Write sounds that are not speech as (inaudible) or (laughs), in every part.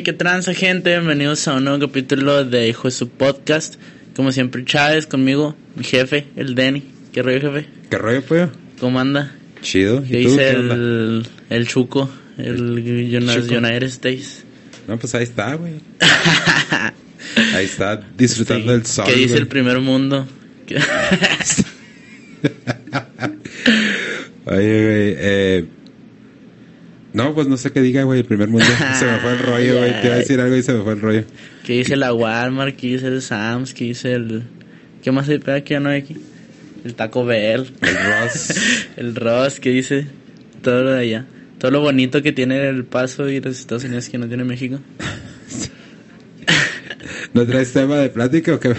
Hey, qué transa gente, bienvenidos a un nuevo capítulo de Hijo de su Podcast. Como siempre, Chávez conmigo, mi jefe, el Denny. ¿Qué rollo, jefe? ¿Qué rollo, pollo? ¿Cómo anda? Chido. ¿Qué ¿Y tú? dice ¿Qué onda? el, el Chuco, el Jonas, Chuco. United States? No, pues ahí está, güey. (laughs) Ahí está disfrutando Sí, del sol. ¿Qué dice güey. el primer mundo? ¿Qué- (laughs) Oye, güey, eh... No, pues no sé qué diga, güey, el primer mundo. (laughs) Se me fue el rollo, güey. Te iba a decir algo y se me fue el rollo. ¿Qué dice la Walmart? ¿Qué dice el Sam's? ¿Qué dice el... ¿Qué más hay para aquí? Ya no hay aquí. El Taco Bell. El Ross. (laughs) el Ross, ¿qué dice? Todo lo de allá. Todo lo bonito que tiene el Paso y los Estados Unidos que no tiene México. (laughs) ¿No traes tema de plática o qué?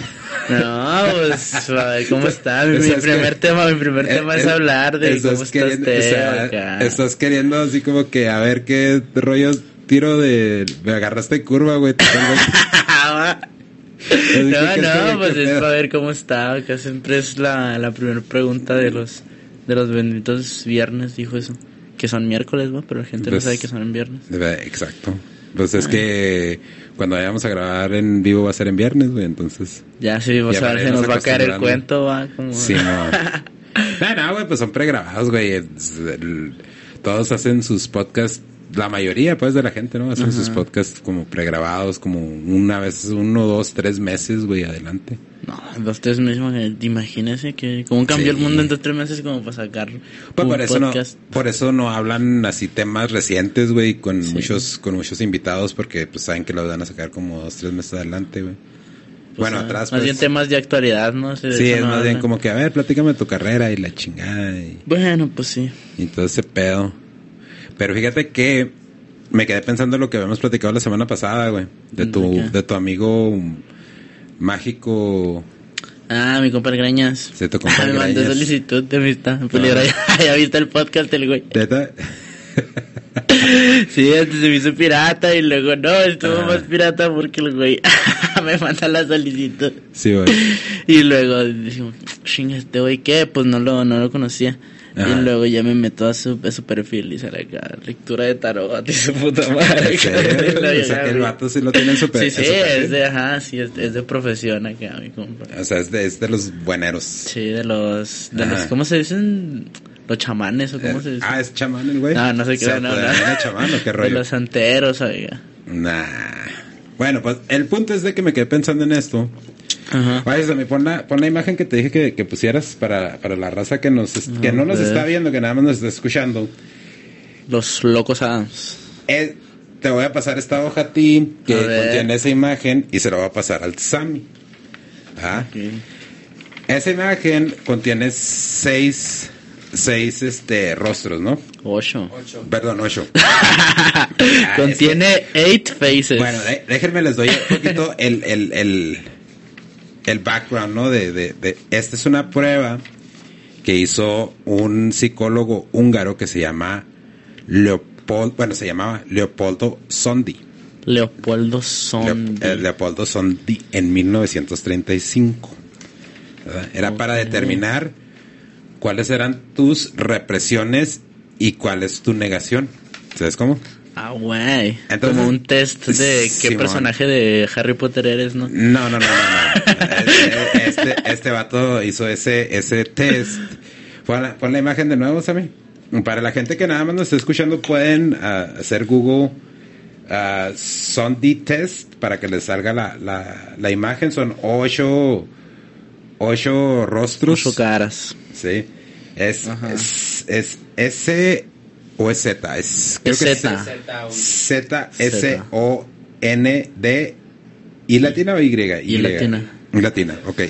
No, pues, a ver, ¿cómo está? Mi, primer que- tema, mi primer tema es Eh, eh, hablar de estás cómo está usted o sea, acá. Estás queriendo así como que a ver qué rollo tiro de... Me agarraste curva, güey. (laughs) no, ¿qué- qué- no, qué pues es para ver cómo está. Acá siempre es la, la primera pregunta de los de los benditos viernes, dijo eso. Que son miércoles, ¿no? Pero la gente Pues- no sabe que son en viernes. Exacto. Pues es que cuando vayamos a grabar en vivo va a ser en viernes, güey, entonces... Ya sí, vamos a ver si nos va a caer el cuento, va como... Sí, no. (laughs) no, no, güey, pues son pregrabados, güey. Todos hacen sus podcasts, la mayoría, pues, de la gente, ¿no? Hacen sus podcasts como pregrabados, como una vez, uno, dos, tres meses, güey, adelante. No, dos, tres meses, imagínese que cómo cambió el Sí. mundo en dos, tres meses como para sacar Pues un por eso no, por eso no hablan así temas recientes, güey, con Sí. muchos, con muchos invitados, porque pues saben que los van a sacar como dos, tres meses adelante, güey. Pues, bueno, ah, atrás, Más pues. bien temas de actualidad, ¿no? Sí, es no más bien como que, a ver, platícame tu carrera y la chingada y, Bueno, pues sí. y todo ese pedo. Pero fíjate que me quedé pensando en lo que habíamos platicado la semana pasada, güey. De ¿De tu, qué? de tu amigo mágico. Ah, mi compa Grañas. Sí, tu compa (laughs) Me mandó solicitud de amistad. Peligro, ya, ya viste el podcast el güey. ¿Neta? (laughs) Sí, antes se me hizo pirata y luego no, estuvo Ah. más pirata porque el güey (laughs) me manda la solicitud. Sí, güey. Y luego dijimos, chinga, este güey, ¿qué? Pues no lo, no lo conocía. Ajá. Y luego ya me meto a su, a su perfil y sale acá, lectura de tarot (laughs) y su puta madre. O sea, que el vato sí lo tiene en su pe- Sí, sí, su perfil. es de, ajá, sí, es, es de profesión acá, mi compa. O sea, es de, es de los bueneros. Sí, de los, de los. ¿cómo se dicen? Los chamanes o cómo se dice. Ah, es chamán el güey. No, no sé qué, ¿Se no, autodenomina no. chamán o qué (laughs) De rollo? los santeros, oiga. Nah. Bueno, pues el punto es de que me quedé pensando en esto. Ajá. Vaya, Sammy, pon la, pon la imagen que te dije que, que pusieras para, para la raza que nos es- que no nos está viendo, que nada más nos está escuchando. Los locos Adams. Eh, te voy a pasar esta hoja a ti que A contiene esa imagen y se la voy a pasar al Sammy. ¿Ah? Esa imagen contiene seis, seis este, rostros, ¿no? Ocho. Perdón, ocho. (laughs) Contiene eight faces. Bueno, déjenme les doy un poquito el, el, el, el background, ¿no? De, de, de- esta es una prueba que hizo un psicólogo húngaro que se llama Leopoldo, bueno, se llamaba Leopoldo Sondi. Leopoldo Leo- Sondi. eh, Leopoldo Sondi en 1935. ¿verdad? Era para determinar cuáles eran tus represiones y cuál es tu negación. ¿Sabes cómo? Ah, güey. Entonces- Como un test de qué personaje de Harry Potter eres, ¿no? No, no, no, no, no. (laughs) Este, este vato hizo ese, ese test. Pon la, pon la imagen de nuevo, Sammy. Para la gente que nada más nos está escuchando, pueden ah, hacer Google ah, Sondi Test para que les salga la, la, la imagen. Son ocho, ocho rostros. Ocho caras. Sí. Es, es, es S o es Z. Es, creo Es que Z. Z, S, O, N, D, ¿y latina o Y? Y latina. Y latina, ok.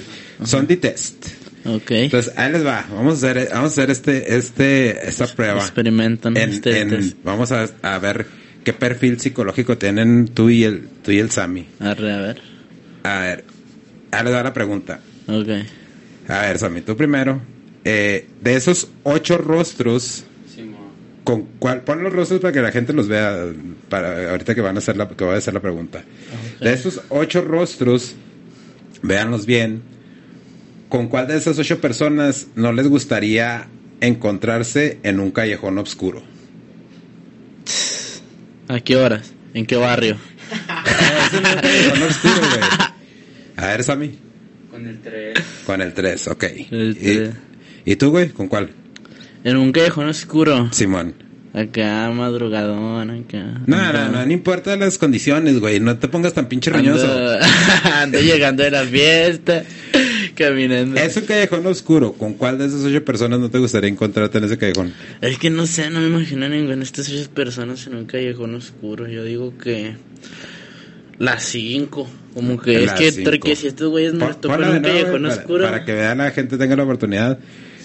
Son de test. Ok. Entonces, ahí les va. Vamos a hacer, vamos a hacer este, este, esta prueba. Experimentan En- este en- test. vamos a, a ver qué perfil psicológico tienen tú y el, tú y el Sammy. Arre, a ver. A ver, ahí les va la pregunta. Ok. A ver, Sammy, tú primero. Eh, de esos ocho rostros, ¿con cuál? Pon los rostros para que la gente los vea. Para ahorita que van a hacer la, que voy a hacer la pregunta. De esos ocho rostros, véanlos bien. ¿Con cuál de esas ocho personas no les gustaría encontrarse en un callejón oscuro? ¿A qué horas? ¿En qué barrio? No es un callejón oscuro, güey. A ver, Sammy. Con el 3. Con el 3, ok. El ¿Y, tres. ¿Y tú, güey? ¿Con cuál? En un callejón oscuro. Simón. Acá, madrugadón, acá. No, no, no, no importa las condiciones, güey. No te pongas tan pinche roñoso. Ando, (laughs) ando llegando de la fiesta, caminando. Es un callejón oscuro. ¿Con cuál de esas ocho personas no te gustaría encontrarte en ese callejón? Es que no sé, no me imagino ninguna de estas ocho personas en un callejón oscuro. Yo digo que las cinco. Como que Las es que porque si estos güeyes topan ponla en un callejón para, oscuro. para que vean la gente tenga la oportunidad.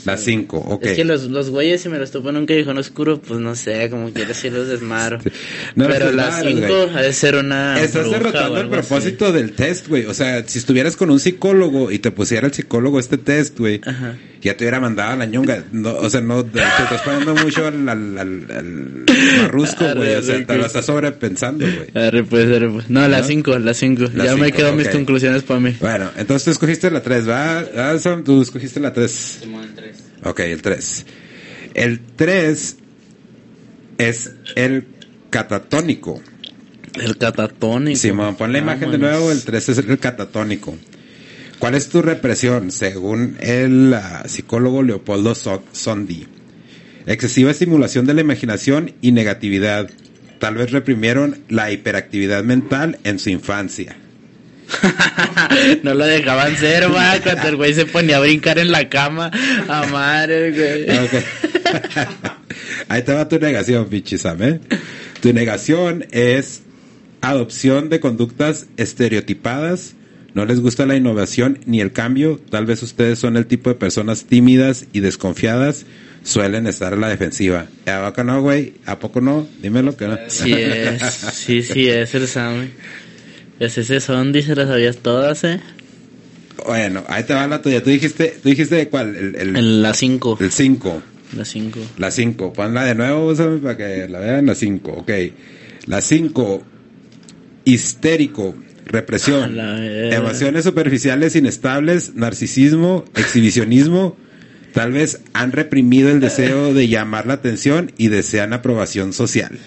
Las cinco, ok. Es que los, los güeyes si me los topan en un callejón oscuro, pues no sé, como quiera si los desmaro. (laughs) No Pero las desmadres, cinco güey. ha de ser una Estás derrotando el así. propósito del test, güey. O sea, si estuvieras con un psicólogo y te pusiera el psicólogo este test, güey, Ajá. Ya te hubiera mandado a la ñonga. No, o sea, no, te estás poniendo mucho al, al, al, al marrusco, güey. O sea, te lo estás sobrepensando, güey. Arre, pues, arre, pues. No, las ¿No? cinco, las cinco. Las ya me cinco, quedo mis ok. conclusiones para mí. Bueno, entonces tú escogiste la 3, ¿va? Ah, Sam, tú escogiste la 3. el 3. Ok, el 3. El 3 es el catatónico. El catatónico. Simón, pon la imagen de nuevo. El 3 es el catatónico. ¿Cuál es tu represión? Según el ah, psicólogo Leopoldo So- Sondi. Excesiva estimulación de la imaginación y negatividad. Tal vez reprimieron la hiperactividad mental en su infancia. (laughs) no lo dejaban ser, va, (laughs) cuando el güey se ponía a brincar en la cama. A madre, güey. (laughs) Ok. Ahí te va tu negación, pinche Sam, ¿eh? Tu negación es adopción de conductas estereotipadas. No les gusta la innovación ni el cambio. Tal vez ustedes son el tipo de personas tímidas y desconfiadas. Suelen estar a la defensiva. ¿A poco no, güey? ¿A poco no? Dímelo que no. Sí es, sí, sí es el Sammy. Es ese Sondi, se las sabías todas, eh. Bueno, ahí te va la tuya. Tú dijiste, ¿tú dijiste cuál? El, el, En la cinco. el 5. La cinco. La 5, ponla de nuevo Sammy, para que la vean. La 5, ok. La 5, histérico, represión, emociones superficiales inestables, narcisismo, exhibicionismo. Tal vez han reprimido el deseo de llamar la atención y desean aprobación social.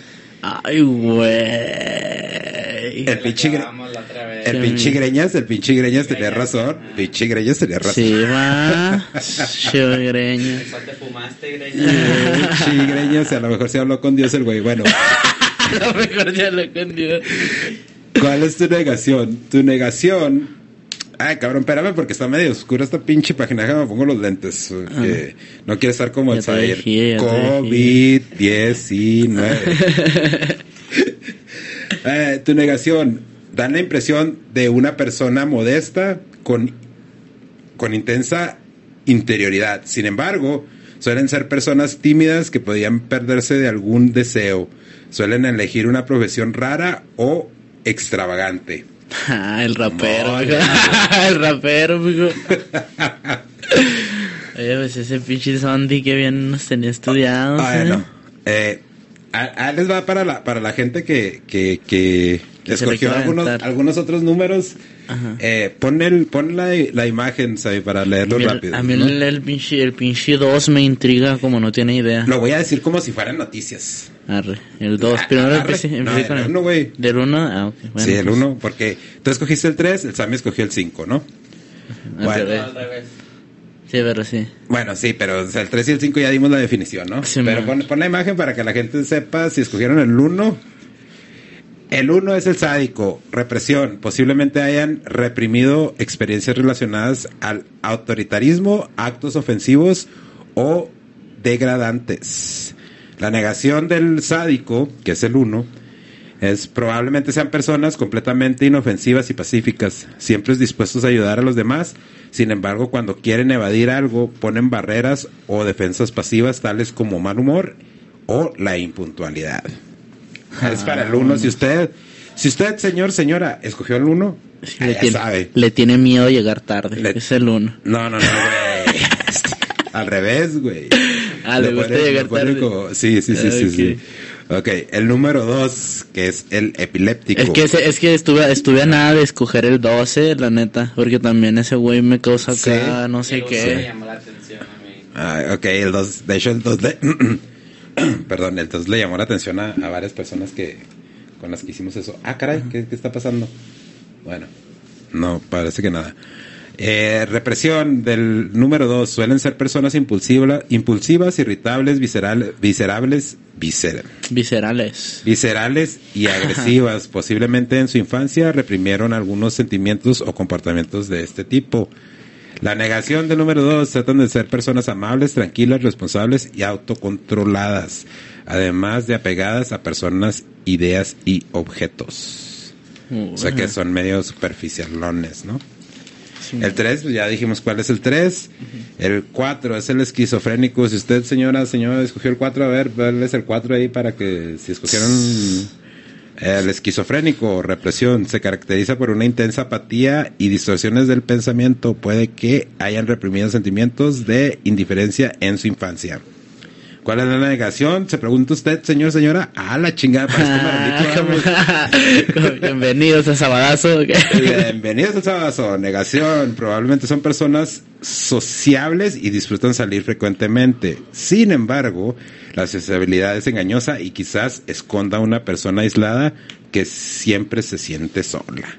Ay, güey. El pinche, el pinche greñas, el pinche greñas tenía razón. Pinche greñas tenía razón. Sí, va. (laughs) Chogreña. te fumaste, Pinche greñas, a lo mejor se habló con Dios el güey. Bueno, (laughs) A lo mejor ya lo entendió. ¿Cuál es tu negación? Tu negación. Ay, cabrón, espérame porque está medio oscura esta pinche página. Déjame pongo los lentes. porque No quiero estar como el te COVID-19. (laughs) Eh, tu negación. Dan la impresión de una persona modesta con, con intensa interioridad. Sin embargo, suelen ser personas tímidas que podían perderse de algún deseo. Suelen elegir una profesión rara o extravagante. Ah, el rapero, No, (laughs) el rapero, mijo. Oye, pues ese pinche Sondi que bien nos tenía estudiados. Ah, ¿eh? bueno. Eh, a- a- les va para la, para la gente que, que, que Que escogió algunos, algunos otros números. Ajá. Eh, pon el, pon la, la imagen, ¿sabe? Para leerlo A mí rápido. A mí ¿no? el, el pinche, el pinche 2 me intriga como no tiene idea. Lo voy a decir como si fueran noticias. Arre, el 2. Ah, Primero arre. empecé, No, empecé con el el uno, güey. Del 1, ah, ok. Bueno, sí, el pues, 1, porque tú escogiste el 3, el Sammy escogió el 5, ¿no? al Bueno. revés. Sí, pero sí. Bueno, sí, pero o sea, el 3 y el 5 ya dimos la definición, ¿no? Sí, pero pon, pon la imagen para que la gente sepa si escogieron el 1. El 1 es el sádico, represión. Posiblemente hayan reprimido experiencias relacionadas al autoritarismo, actos ofensivos o degradantes. La negación del sádico, que es el 1, es probablemente sean personas completamente inofensivas y pacíficas, siempre dispuestos a ayudar a los demás. Sin embargo, cuando quieren evadir algo, ponen barreras o defensas pasivas tales como mal humor o la impuntualidad. (laughs) es para el uno. Si usted, si usted, señor, señora, escogió el uno, le, ya tiene, sabe. le tiene miedo a llegar tarde. Le- Es el 1. No, no, no, güey. (laughs) Al revés, güey. Ah, le gusta ponen- llegar tarde. como- Sí, sí, sí, sí, Ok. sí. Ok, el número dos, que es el epiléptico. Es que, ese- es que estuve, estuve a nada de escoger el 12, la neta. Porque también ese güey me causa acá, Sí. no sé Me qué. llamó la atención a mí. Ah, ok, el 2, de hecho el 2 le... (clears throat) (clears throat) Perdón, 2 le llamó la atención a, a varias personas que con las que hicimos eso. Ah, caray, ¿qué, qué está pasando? Bueno, no, parece que nada. Eh, represión del número dos. Suelen ser personas impulsiva- impulsivas, irritables, visceral, viscerables, viscer- Viscerales. viscerales y agresivas. Posiblemente en su infancia reprimieron algunos sentimientos o comportamientos de este tipo. La negación del número dos. Tratan de ser personas amables, tranquilas, responsables y autocontroladas. Además de apegadas a personas, ideas y objetos. O sea que son medio superficialones, ¿no? El 3, ya dijimos cuál es el 3. El 4 es el esquizofrénico. Si usted, señora, señora, escogió el 4, a ver, darles el 4 ahí para que si escogieron el esquizofrénico o represión, se caracteriza por una intensa apatía y distorsiones del pensamiento. Puede que hayan reprimido sentimientos de indiferencia en su infancia. ¿Cuál es la negación? Se pregunta usted, señor, señora. Ah, la chingada, parezco maravito, güey. Bienvenidos a Sabadazo. Bienvenidos al sábado. Negación. Probablemente son personas sociables y disfrutan salir frecuentemente. Sin embargo, la sociabilidad es engañosa y quizás esconda a una persona aislada que siempre se siente sola.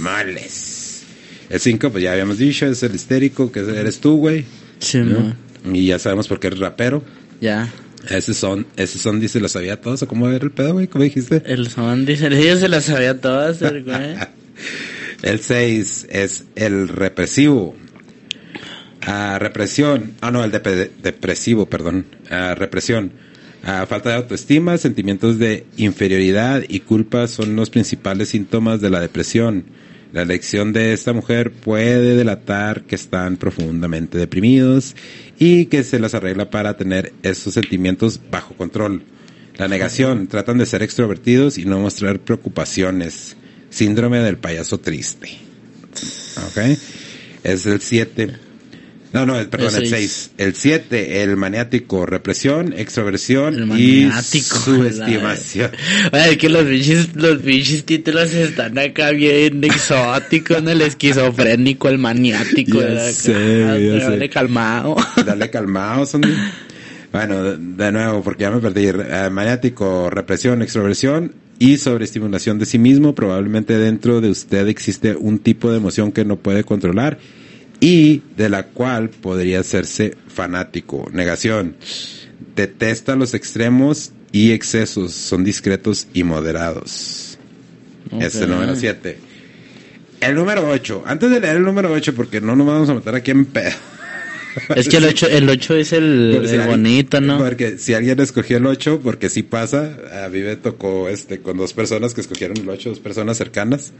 Males. El 5, pues ya habíamos dicho, es el histérico, que eres tú, güey. Sí, ¿no? Y ya sabemos por qué eres rapero. Ya. Ese son, ese son, dice, lo sabía todos. ¿O cómo era el pedo, güey? ¿Cómo dijiste? El son dice, ellos se las sabía todas, (laughs) el güey. El 6 es el represivo. Ah, represión. Ah, no, el dep- depresivo, perdón. Ah, represión. Ah, falta de autoestima, sentimientos de inferioridad y culpa son los principales síntomas de la depresión. La elección de esta mujer puede delatar que están profundamente deprimidos y que se las arregla para tener esos sentimientos bajo control. La negación, tratan de ser extrovertidos y no mostrar preocupaciones. Síndrome del payaso triste. ¿Ok? Es el 7. No, no, el- perdón, El el seis. 6. El 7, el maniático, represión, extroversión y subestimación. Oye, es que los bichis, los bichis títulos están acá bien exóticos, ¿no? El esquizofrénico, el maniático. Ya sé, Ah, ya sé. dale calmado. (laughs) Dale calmado, son. Bueno, de, de nuevo, porque ya me perdí. Eh, maniático, represión, extroversión y sobreestimulación de sí mismo. Probablemente dentro de usted existe un tipo de emoción que no puede controlar y de la cual podría hacerse fanático. Negación. Detesta los extremos y excesos. Son discretos y moderados. Este Es el Ok. número 7. El número 8. Antes de leer el número 8, porque no nos vamos a meter aquí en pedo. (laughs) Es que el 8, el ocho es el, si el alguien- bonito, ¿no? Porque si alguien escogió el 8, porque sí pasa, a mí me tocó este con dos personas que escogieron el 8, dos personas cercanas.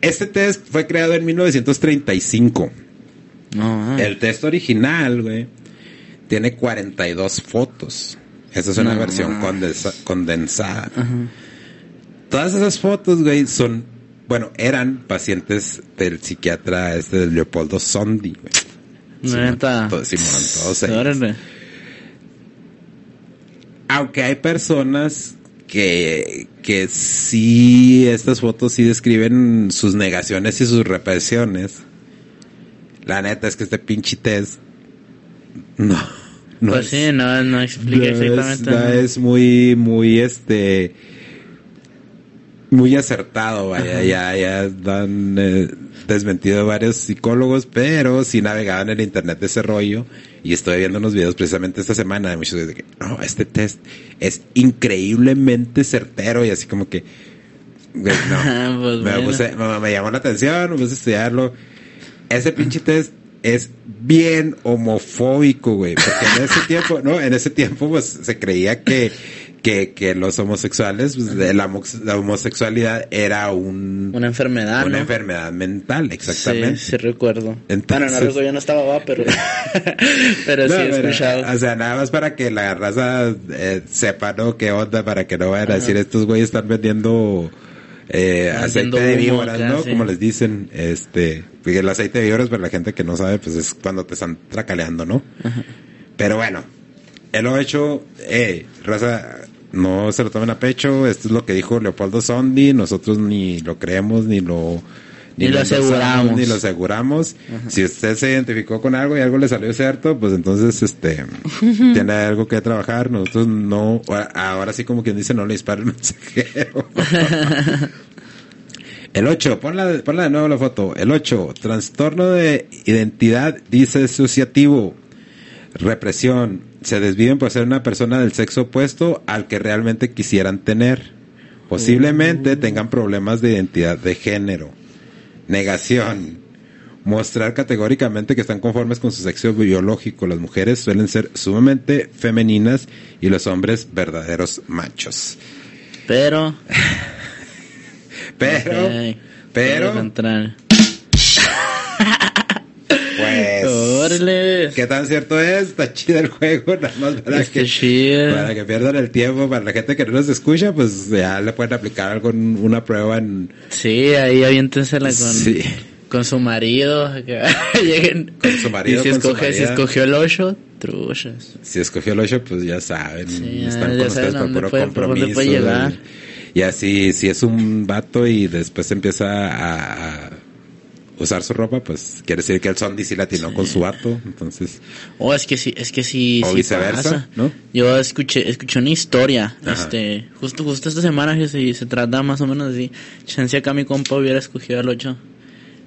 Este test fue creado en 1935. No. El test original, güey, tiene 42 fotos. Esa es una No. versión condensa- condensada. Todas esas fotos, güey, son, bueno, eran pacientes del psiquiatra este de Leopoldo Sondi, güey. Neta. Simón, todos ellos. Aunque hay personas que, que sí, estas fotos sí describen sus negaciones y sus represiones. La neta es que este pinche test no, no pues es, sí, no, no explica no es- exactamente. no ¿no? es muy, muy este, muy acertado, vaya, ya, ya han eh, desmentido varios psicólogos, pero sí navegaban en el internet de ese rollo y estoy viendo unos videos precisamente esta semana de muchos de que, no, este test es increíblemente certero y así como que, güey, no, (laughs) Pues me, bueno. puse- me- me llamó la atención, me puse a estudiarlo. Ese pinche test es bien homofóbico, güey, porque en ese tiempo, no, en ese tiempo pues se creía que que, que los homosexuales, pues, de la, la homosexualidad era un, Una enfermedad, una ¿no? enfermedad mental, exactamente. Sí, sí recuerdo. Entonces- bueno, no recuerdo, yo no estaba, va, pero... (laughs) pero sí he pero, escuchado. O sea, nada más para que la raza eh, sepa, ¿no? ¿Qué onda? Para que no vayan a decir, estos güeyes están vendiendo eh, aceite de víboras, ¿no? sí. Como les dicen, este, porque el aceite de víboras, para la gente que no sabe, pues es cuando te están tracaleando, ¿no? Pero bueno, él lo ha hecho, eh, raza, no se lo tomen a pecho, esto es lo que dijo Leopoldo Sondi, nosotros ni lo creemos, ni lo, Ni lo aseguramos. Ni lo aseguramos. Si usted se identificó con algo y algo le salió cierto, pues entonces este (laughs) tiene algo que trabajar. Nosotros no, ahora sí como quien dice, no le dispara el (laughs) mensajero. (laughs) El 8, ponla, ponla de nuevo la foto. El 8, trastorno de identidad disociativo, represión. Se desviven por ser una persona del sexo opuesto al que realmente quisieran tener. Posiblemente tengan problemas de identidad de género. Negación. Mostrar categóricamente que están conformes con su sexo biológico. Las mujeres suelen ser sumamente femeninas y los hombres verdaderos machos. Pero. (laughs) Pero, pero, pues, (laughs) Órale. ¿qué tan cierto es? Está chido el juego, (laughs) nada más para Está que, chido. para que pierdan el tiempo. Para la gente que no nos escucha, pues ya le pueden aplicar algo, una prueba en, Sí, ahí aviéntensela con, Sí. con su marido. (laughs) que (laughs) lleguen. Con su marido, Y si, con su escoge, si marida. escogió el 8, truchas. si escogió el 8, pues ya saben, Sí, están ya con saben ustedes por puro puede- compromiso. y así, si es un vato y después empieza a, a usar su ropa, pues quiere decir que el Sondi sí latinó con su vato. Entonces, Oh, es que sí, es que sí, O sí viceversa, pasa. ¿no? Yo escuché, escuché una historia, Ajá. este, justo, justo esta semana que se, se trata más o menos así. Chance acá mi compa hubiera escogido al 8.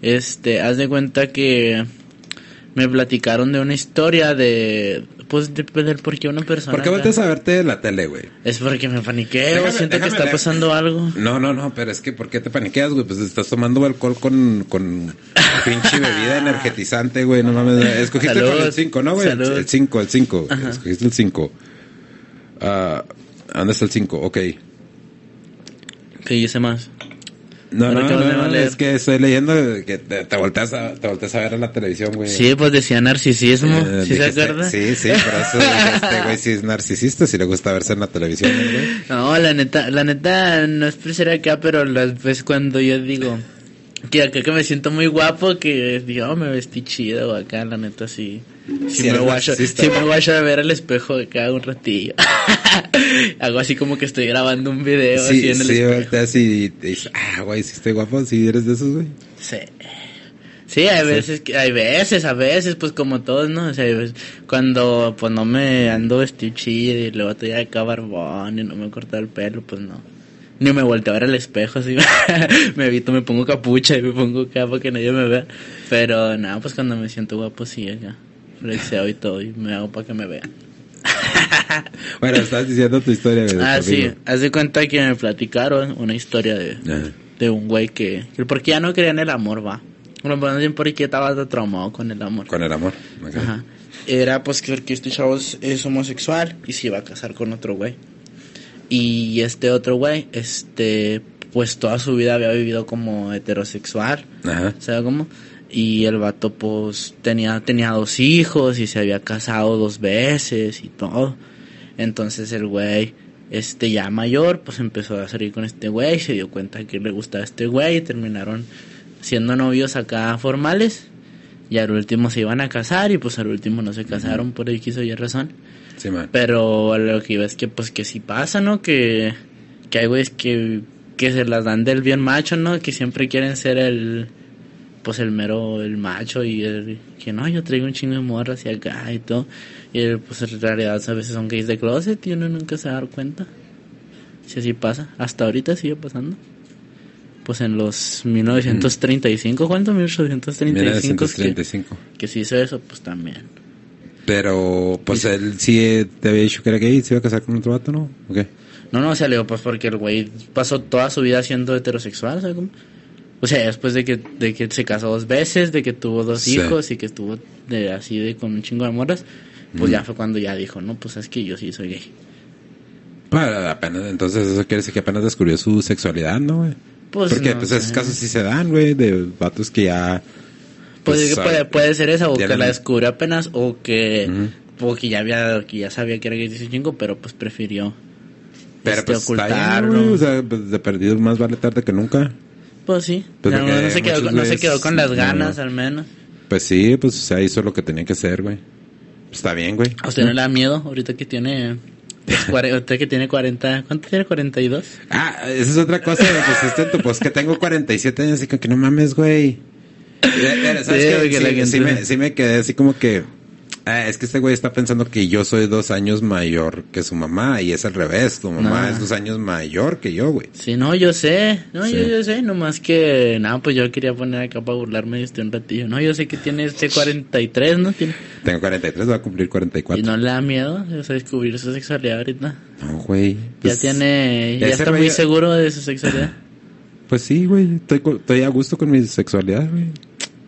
Este, haz de cuenta que me platicaron de una historia de, pues, de, del por qué una persona. ¿por qué volteas a verte la tele, güey? Es porque me paniqueo, Déjame- siento que está leer. pasando algo. No, no, no, pero es que ¿por qué te paniqueas, güey? Pues estás tomando alcohol con, con pinche bebida energetizante, güey, no mames. Escogiste Salud. el 5, ¿no, güey? Salud. El 5, el 5. Ajá. Escogiste el 5. Ah, ¿Dónde está el 5? Ok. ¿Qué hice más? No, no, no, a no, leer. es que estoy leyendo que te, te volteas a, te volteas a ver en la televisión, güey. Sí, pues decía narcisismo, Eh, ¿sí se dijiste- acuerda? Sí, sí, por eso (laughs) este güey sí es narcisista, si le gusta verse en la televisión, ¿no, güey. No, la neta, la neta, no es por ser acá, pero las veces cuando yo digo que acá que me siento muy guapo, que digo, oh, me vestí chido, acá, la neta, sí. Sí me guacho, sí me guacho a ver al espejo acá un ratillo. (laughs) Hago así como que estoy grabando un video así Sí, en el sí, espejo. volteas y te dices, ah, güey, si estoy guapo, si eres de esos, güey. Sí. Sí, hay veces, que, hay veces, a veces, pues como todos, ¿no? O sea, cuando pues no me ando vestido chido y luego estoy acá barbón y no me he cortado el pelo, pues no. Ni me volteo a ver al espejo, así (laughs) me evito, me pongo capucha y me pongo para que nadie me vea. Pero nada, pues cuando me siento guapo, sí, acá. Flexeo y todo y me hago para que me vean. (laughs) Bueno, estás diciendo tu historia, de Ah, sí, haz de cuenta que me platicaron una historia de, Ajá. de un güey que, que porque ya no creía en el amor, va. Bueno, pues bien porque estaba traumado con el amor. Con el amor. ok. Ajá. Era pues que este chavo es, es homosexual y se iba a casar con otro güey. Y este otro güey, este, pues toda su vida había vivido como heterosexual. Ajá. ¿Sabes cómo? Y el vato pues tenía, tenía dos hijos y se había casado dos veces y todo. Entonces el güey, este ya mayor, pues empezó a salir con este güey, se dio cuenta que le gustaba este güey y terminaron siendo novios acá formales. Y al último se iban a casar y pues al último no se casaron por X o Y razón. Sí. Pero lo que iba es que pues que sí pasa, ¿no? Que, que hay güeyes que, que se las dan del bien macho, ¿no? Que siempre quieren ser el, pues el mero, el macho y el, que no, yo traigo un chingo de morras y acá y todo. Y el, pues en realidad a veces son gays de closet y uno nunca se va a dar cuenta. Si así pasa. Hasta ahorita sigue pasando. Pues en los 1935, ¿cuánto? 1835. es que- 1935. que se hizo eso, pues también. Pero, pues él sí te había dicho que era gay se iba a casar con otro vato, ¿no? ¿O qué? No, no, salió pues porque el güey pasó toda su vida siendo heterosexual, ¿sabes cómo? O sea, después de que, de que se casó dos veces, de que tuvo dos Sí. hijos y que estuvo de, así de con un chingo de morras, pues ya fue cuando ya dijo, no, pues es que yo sí soy gay. Bueno, apenas, entonces eso quiere decir que apenas descubrió su sexualidad, ¿no, güey? Pues Porque no pues esos casos sí se dan, güey, de vatos que ya... Pues, pues, es que puede, puede ser esa, o que la- la descubrió apenas, o que, Ujú. o que ya había, que ya sabía que era gay desde chingo, pero pues prefirió Pero este, pues bien, ocultarlo. güey, o sea, pues, de perdido más vale tarde que nunca. Pues sí, Pues no, no se quedó, no se quedó con las ganas, no. al menos. Pues sí, pues o sea, hizo lo que tenía que hacer, güey. Está bien, güey. ¿A usted no le da miedo ahorita que tiene Usted (laughs) que tiene 40, ¿cuánto tiene? 42. Ah, esa es otra cosa, güey, pues este, tu- pues que tengo 47 años y que, que no mames, güey. Eh, ¿Sabes Sí, Sí, gente- sí me, sí me quedé así como que... ah, es que este güey está pensando que yo soy dos años mayor que su mamá y es al revés. Tu mamá No. es dos años mayor que yo, güey. Sí, no, yo sé. No, yo, yo sé. Nomás que, nada, pues yo quería poner acá para burlarme este un ratillo. No, yo sé que tiene este 43, ¿no? Tiene, Tengo 43, voy a cumplir y 44. no le da miedo, o sea, descubrir su sexualidad ahorita. No, güey. Ya pues- tiene, ya está muy seguro de su sexualidad. (laughs) Pues sí, güey. Estoy, estoy a gusto con mi sexualidad, güey.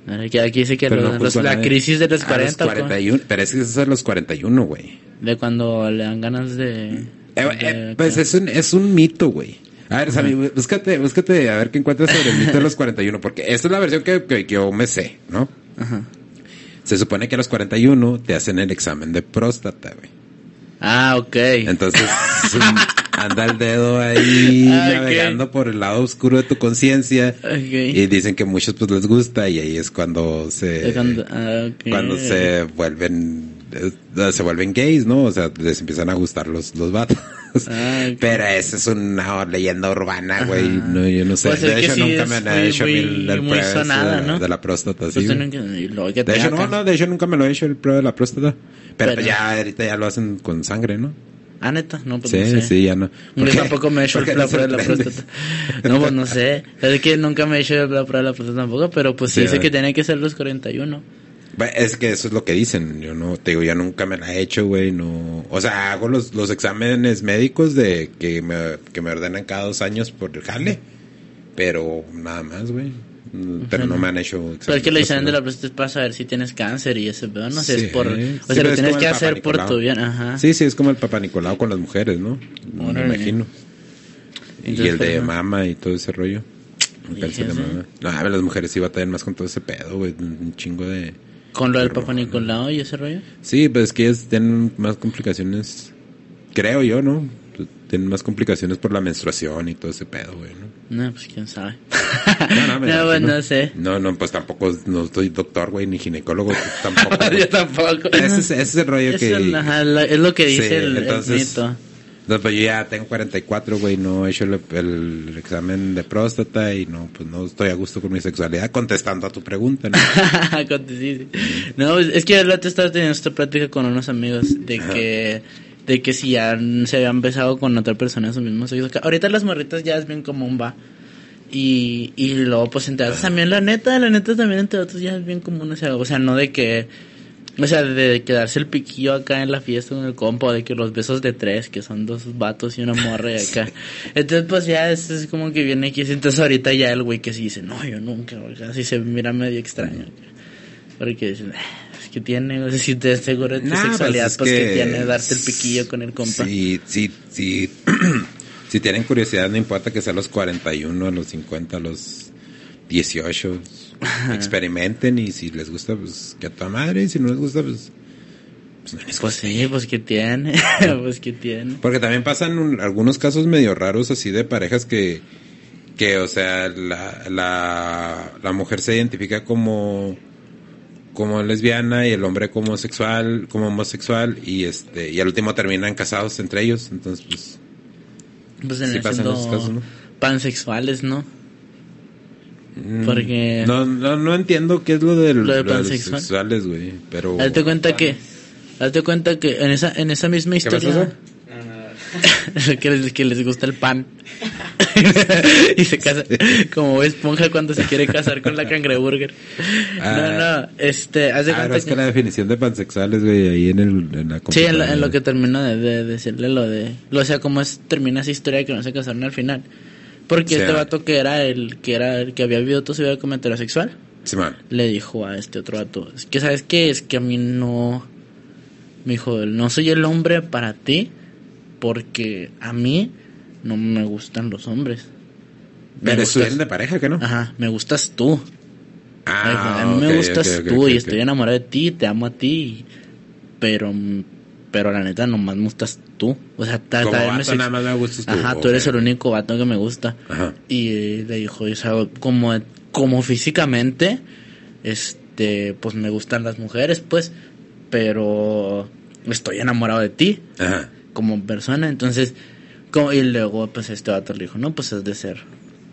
Aquí dice que los- no los- juzgo a la nadie. crisis de los A 40, ¿o cómo? 41. Pero es que eso es a los 41, güey. de cuando le dan ganas de... Eh, de- eh, pues es un, es un mito, güey. A ver, Sammy, búscate, búscate a ver qué encuentras sobre el mito de los 41, porque esta es la versión que, que- que yo me sé, ¿no? Ajá. Se supone que a los 41 te hacen el examen de próstata, güey. Ah, ok. Entonces, (laughs) anda el dedo ahí Ah, navegando por el lado oscuro de tu conciencia. Y dicen que muchos pues les gusta y ahí es cuando se... Cuando- ah, cuando se vuelven eh, se vuelven gays, ¿no? O sea, les empiezan a gustar los, los vatos. Ah. Pero esa es una leyenda urbana, güey. No, yo no sé. Pues de hecho, sí nunca me han muy- hecho muy- el, prueba sonada, de, ¿no? de la próstata. Pues nunca- De hecho, no, no, de hecho nunca me lo he hecho el prueba de la próstata. Pero, Pero- ya ahorita ya lo hacen con sangre, ¿no? Ah, neta, no, pues sí, no sé. sí, ya no. ¿Por Yo tampoco me he hecho ¿Por qué la prueba de la próstata. No, pues no sé. Es que nunca me he hecho la prueba de la próstata tampoco, pero pues sí, Sí, sé que tiene que ser los 41. Bueno, Es que eso es lo que dicen. Yo no, te digo, ya nunca me la he hecho, güey. No, o sea, hago los, los exámenes médicos de que me, que me ordenan cada dos años por el jale. Pero nada más, güey. Pero no me han hecho. Pero es que la examen de la próstata. es para saber si tienes cáncer y ese pedo, no sé, Sí, es por... O sí, sea, lo es tienes que hacer por tu bien, ajá. Sí, sí, es como el Papá Nicolau con las mujeres, ¿no? Me imagino. y el de pues, no. mama y todo ese rollo. El cáncer de Fíjese. mama. No, a ver, las mujeres sí batallan más con todo ese pedo, güey. Un chingo de... Con lo del Pero- Papa Nicolau y ese rollo. Sí, pues es que ellas tienen más complicaciones, creo yo, ¿no? Tienen más complicaciones por la menstruación y todo ese pedo, güey, ¿no? No, pues quién sabe. (laughs) No, no, (laughs) no, pues, imagino. no sé. No, no, pues tampoco, no soy doctor, güey, ni ginecólogo, tampoco. (laughs) Yo tampoco. ese, es, ese es el rollo Es, que... el- ajá, es lo que dice Sí, el, el entonces- mito. No, pues yo ya tengo 44, güey, no he hecho el, el examen de próstata y no, pues no estoy a gusto con mi sexualidad contestando a tu pregunta, ¿no? Sí, sí. No, pues, es que el otro estaba teniendo esta plática con unos amigos de que de que si ya se habían besado con otra persona de su mismo sexo. Ahorita las morritas ya es bien común, va. Y, y luego pues entre otros también la neta, la neta también entre otros ya es bien común, o sea, o sea, no de que o sea, de quedarse el piquillo acá en la fiesta con el compa, o de que los besos de tres, que son dos vatos y una morra y acá. (laughs) Entonces, pues ya es, es como que viene aquí. Entonces, ahorita ya el güey que sí dice, no, yo nunca, güey, así se mira medio extraño. Porque dicen, "Ah, que tiene, o sea, si te seguro de tu Nah, pues, sexualidad, es pues, que, que- tiene darte el piquillo con el compa. Sí, sí, sí. (clears throat) si tienen curiosidad, no importa que sea a los 41, a los 50, a los 18. Experimenten y si les gusta, pues que a tu madre. Y si no les gusta, pues. pues no les Pues sí, pues que tiene, (laughs) (laughs) pues que tiene. Porque también pasan un- algunos casos medio raros así de parejas que, que o sea, la, la, la mujer se identifica como, como lesbiana y el hombre como homosexual, como homosexual y este, y al último terminan casados entre ellos. Entonces, pues, Pues Sí en pasan esos casos, ¿no? pansexuales, ¿no? mm, Porque- No, no, no entiendo qué es lo de, Lo de lo de los pansexual. sexuales, güey, pero... Hazte cuenta que, hazte cuenta que en esa, en esa misma ¿Qué pasó, historia. (laughs) que les, que les gusta el pan. (laughs) y se casa como esponja cuando se quiere casar con la cangreburger. Ah. no, no, este, haz de Ah, no, cuenta es que la definición de pansexuales, güey, ahí en, el, en la Sí, en, lo- en lo computadora. que termina de, de decirle lo de... Lo, o sea, cómo es, termina esa historia de que no se casaron al final. Porque O sea- este vato que era el que era el que había vivido toda su vida como heterosexual, Simón. le dijo a este otro vato, es que sabes qué, es que a mí no... Me dijo, no soy el hombre para ti porque a mí no me gustan los hombres. Me Pero gustas- de pareja, ¿que no? Ajá, me gustas tú. Ah, a mí me gustas tú y estoy enamorado de ti, te amo a ti, pero pero la neta nomás me gustas tú. O sea, ta- Como ta- vato, me nada más me gustas tú, Ajá, tú eres el único vato que me gusta. Ajá. Y eh, le dijo, o sea, como como físicamente este pues me gustan las mujeres, pues, pero estoy enamorado de ti. Ajá. Como persona. Entonces, como, y luego, pues este vato le dijo, no, pues es de ser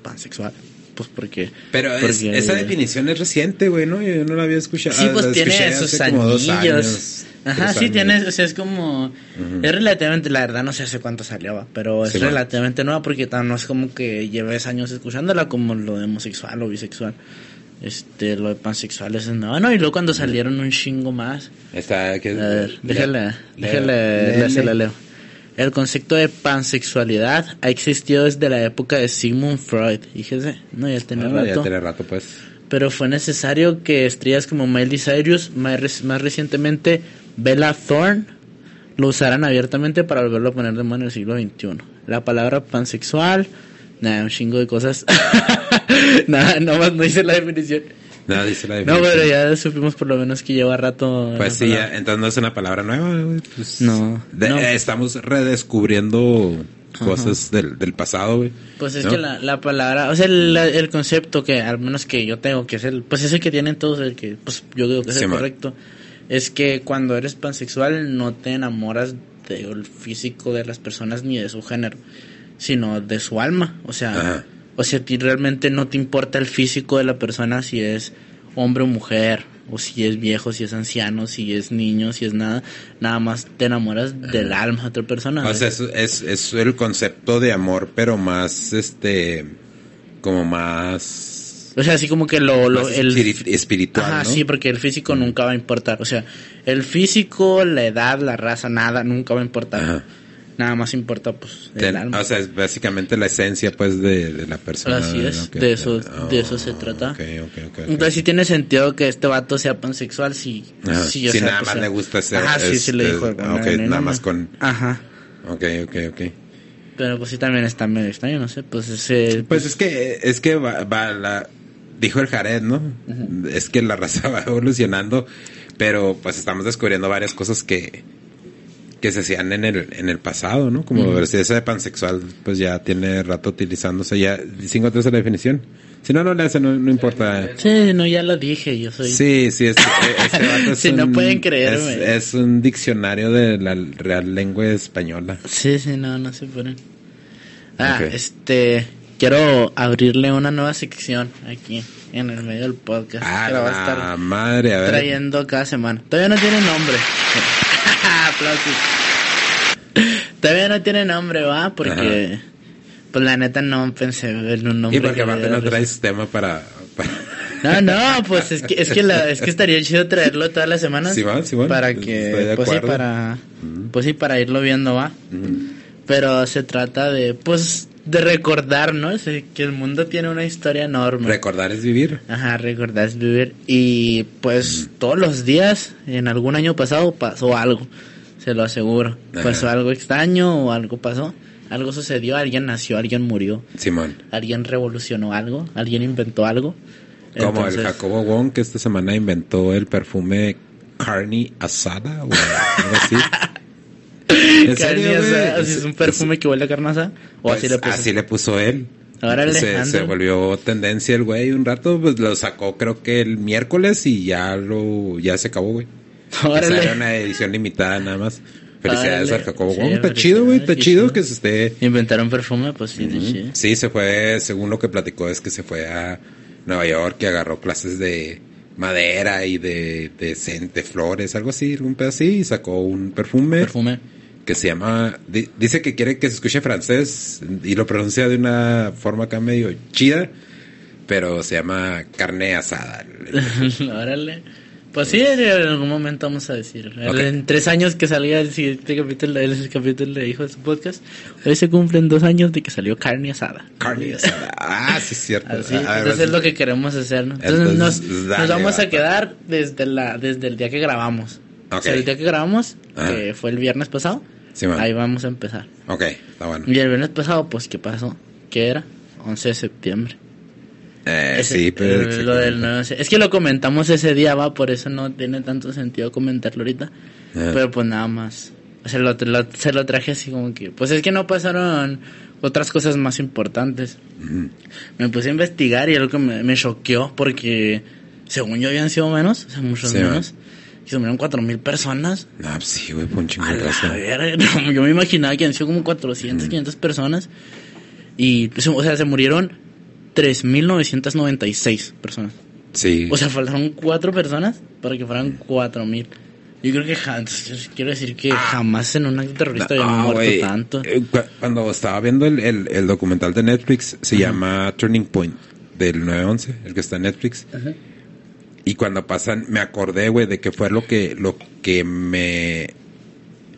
pansexual. Pues porque. Pero esa definición es reciente, güey, ¿no? Yo no la había escuchado. Sí, pues tiene sus anillos. Ajá, sí, tiene, o sea, es como. Es relativamente, la verdad, no sé hace cuánto salió, pero es relativamente nueva porque no es como que lleves años escuchándola como lo de homosexual o bisexual. Este, lo de pansexual es nuevo, no, y luego cuando salieron un chingo más. Está, que, a ver, déjale, déjale, leo. El concepto de pansexualidad ha existido desde la época de Sigmund Freud. Fíjese, no, ya tiene ah, rato. Ya tiene rato, pues. Pero fue necesario que estrellas como Miley Cyrus, más, más recientemente Bella Thorne, lo usaran abiertamente para volverlo a poner de mano en el siglo XXI. La palabra pansexual, nada, un chingo de cosas. (laughs) nada, nomás no hice la definición. No, dice la definición. No, pero ya supimos por lo menos que lleva rato. Pues sí, ya, entonces no es una palabra nueva, pues no, Estamos redescubriendo cosas del, del pasado, güey. Pues es que la, la, palabra, o sea, el, el, concepto que al menos que yo tengo, que es el, pues ese que tienen todos, el que, pues yo digo que es el correcto, es que cuando eres pansexual no te enamoras del físico de las personas ni de su género, sino de su alma, o sea, o sea, a ti realmente no te importa el físico de la persona si es hombre o mujer, o si es viejo, si es anciano, si es niño, si es nada, nada más te enamoras del alma de otra persona. O sea, es, es, es, el concepto de amor, pero más, este, como más... O sea, así como que lo... lo el, espiritual, Ajá, sí, porque el físico nunca va a importar. O sea, el físico, la edad, la raza, nada, nunca va a importar. Ajá nada más importa pues el alma. O sea, es básicamente la esencia pues de, la persona. Así es, de eso, de eso se trata. Entonces sí tiene sentido que este vato sea pansexual si, si, nada pues, más le gusta ser. Ajá, sí, sí le dijo. okay, nada más con. Ajá. Ok, ok, ok. Pero pues sí también está medio extraño, no sé, pues ese... Pues es que, es que va, va la... Dijo el Jared, ¿no? Es que la raza (laughs) va evolucionando, pero pues estamos descubriendo varias cosas que que se hacían en el, en el pasado, ¿no? Como uh esa de pansexual, pues ya tiene rato utilizándose. Ya, ¿cinco es la definición? Si no, no le hace, no, no, importa. Sí, no, ya lo dije, yo soy. Sí, sí, es, (laughs) e, si no pueden creerme. Es, un diccionario de la real lengua española. Sí, sí, no, no se pueden. Ah, este, quiero abrirle una nueva sección aquí en el medio del podcast. Ah, que la va a estar madre, a ver. Trayendo cada semana. Todavía no tiene nombre. Todavía no tiene nombre, va, porque pues la neta no pensé en un nombre. Y porque aparte no traes tema para, No, no, pues es que es que, la, es que estaría chido traerlo todas las semanas. Sí, va, sí, Para que pues sí para pues sí para irlo viendo, va. Pero se trata de pues de recordar, ¿no? que el mundo tiene una historia enorme. Recordar es vivir. Ajá, recordar es vivir. Y pues todos los días, en algún año pasado, pasó algo se lo aseguro. Pasó algo extraño o algo pasó. Algo sucedió, alguien nació, alguien murió. Simón. Alguien revolucionó algo, alguien inventó algo. Como el Jacobo Wong que esta semana inventó el perfume carne asada o algo así. (laughs) carne asada, es un perfume que huele a carne asada. O así le pues, puso. Así le puso él. Ahora se, se, volvió tendencia el güey un rato, pues lo sacó creo que el miércoles y ya lo ya se acabó, güey. (laughs) Era una edición limitada nada más. Felicidades al Jacobo está chido, güey. Está chido que se esté. Inventaron perfume, pues sí, Sí, se fue, según lo que platicó, es que se fue a Nueva York y agarró clases de madera y de, de, flores, algo así, un pedacito, y sacó un perfume. Perfume. Que se llama. dice que quiere que se escuche francés y lo pronuncia de una forma acá medio chida, pero se llama carne asada. (laughs) Órale. Pues sí, en algún momento vamos a decir. En tres años que salía el siguiente capítulo, el capítulo de Hijo de su podcast, hoy se cumplen dos años de que salió carne asada. Carne asada. Ah, sí, es cierto. Ah, entonces es lo que queremos hacer, ¿no? Entonces, nos, nos, vamos a quedar desde, la, desde el día que grabamos. O sea, el día que grabamos, que fue el viernes pasado, ahí vamos a empezar. Ok, está bueno. Y el viernes pasado, pues, ¿qué pasó? ¿Qué era? 11 de septiembre. Eh, sí, pero... Lo del es que lo comentamos ese día, va, por eso no tiene tanto sentido comentarlo ahorita. Ah. Pero pues nada más. se lo, se lo traje así como que... Pues es que no pasaron otras cosas más importantes. Me puse a investigar y algo que me, me choqueó porque según yo habían sido menos, o sea, muchos menos. Y se murieron cuatro mil personas. No, pues sí, güey, por un chingo A de (laughs) no, yo me imaginaba que han sido como 400, 500 personas. Y, pues, o sea, se murieron 3.996 personas. Sí. O sea, faltaron cuatro personas para que fueran 4.000. Yo creo que ja- quiero decir que jamás en un acto terrorista habían Ah, muerto tanto. eh, cu- Cuando estaba viendo el, el- el documental de Netflix, se llama Turning Point, del 911, el que está en Netflix. Y cuando pasan, me acordé, güey, de que fue lo que, lo que me,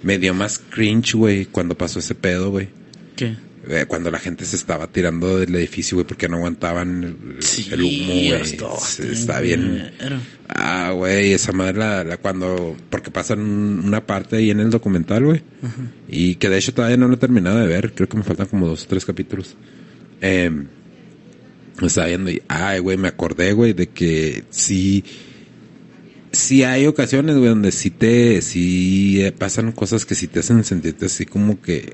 me dio más cringe, güey, cuando pasó ese pedo, güey. ¿Qué? Eh, Cuando la gente se estaba tirando del edificio, güey, porque no aguantaban el, Sí, el humo, güey. Está bien. Ah, güey, esa madre la, la cuando... Porque pasan un- una parte ahí en el documental, güey. Y que de hecho todavía no lo he terminado de ver. Creo que me faltan como dos o tres capítulos. Eh, estaba viendo y... Ay, güey, me acordé, güey, de que sí... Sí hay ocasiones, güey, donde sí te... Sí eh, pasan cosas que sí te hacen sentirte así como que...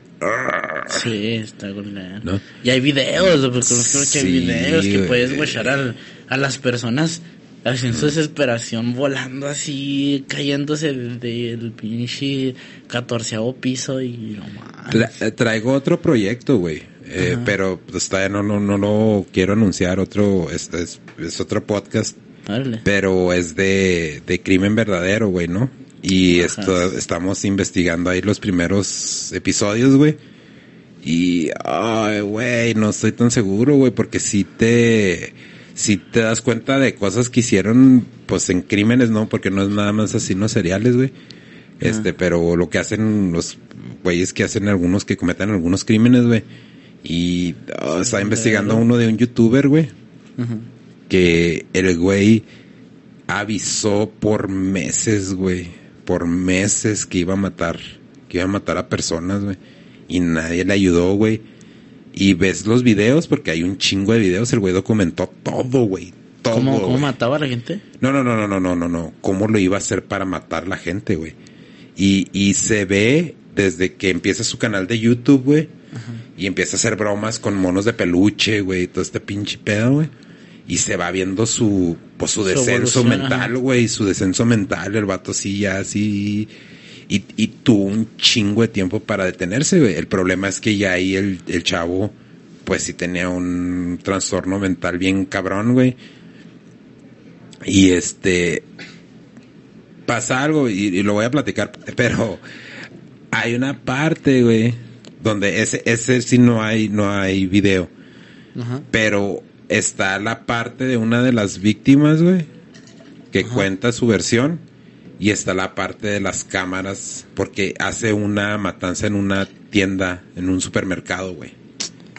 Sí, está culero. ¿No? Y hay videos, porque que hay Sí, videos que puedes guachar al- a las personas haciendo su desesperación, volando así, cayéndose del pinche catorceavo piso y no más. La- eh, traigo otro proyecto, güey. Eh, pero pues todavía no, no, no lo quiero anunciar. Otro, es, es, es otro podcast. Pero es de, de crimen verdadero, güey, ¿no? Y esto, estamos investigando ahí los primeros episodios, güey. Y, ay, güey, no estoy tan seguro, güey, porque si te, si te das cuenta de cosas que hicieron, pues en crímenes, ¿no? Porque no es nada más asesinos seriales, güey. Este, pero lo que hacen los güeyes que hacen algunos, que cometen algunos crímenes, güey. Y ah, estaba investigando uno de un youtuber, güey. Que el güey avisó por meses, güey, por meses que iba a matar, que iba a matar a personas, güey, y nadie le ayudó, güey. Y ves los videos, porque hay un chingo de videos, el güey documentó todo, güey, todo. ¿Cómo, cómo mataba a la gente? No, no, no, no, no, no, no, no. ¿Cómo lo iba a hacer para matar la gente, güey? Y, y se ve desde que empieza su canal de YouTube, güey. Y empieza a hacer bromas con monos de peluche, güey. Todo este pinche pedo, güey. Y se va viendo su, pues su descenso mental, güey. Su descenso mental. El vato sí, ya así. Y, y tuvo un chingo de tiempo para detenerse, güey. El problema es que ya ahí el, el chavo, pues sí tenía un trastorno mental bien cabrón, güey. Y este pasa algo y, y lo voy a platicar, pero hay una parte, güey, donde ese ese sí no hay no hay video, Ajá. pero está la parte de una de las víctimas, güey, que cuenta su versión y está la parte de las cámaras porque hace una matanza en una tienda, en un supermercado, güey.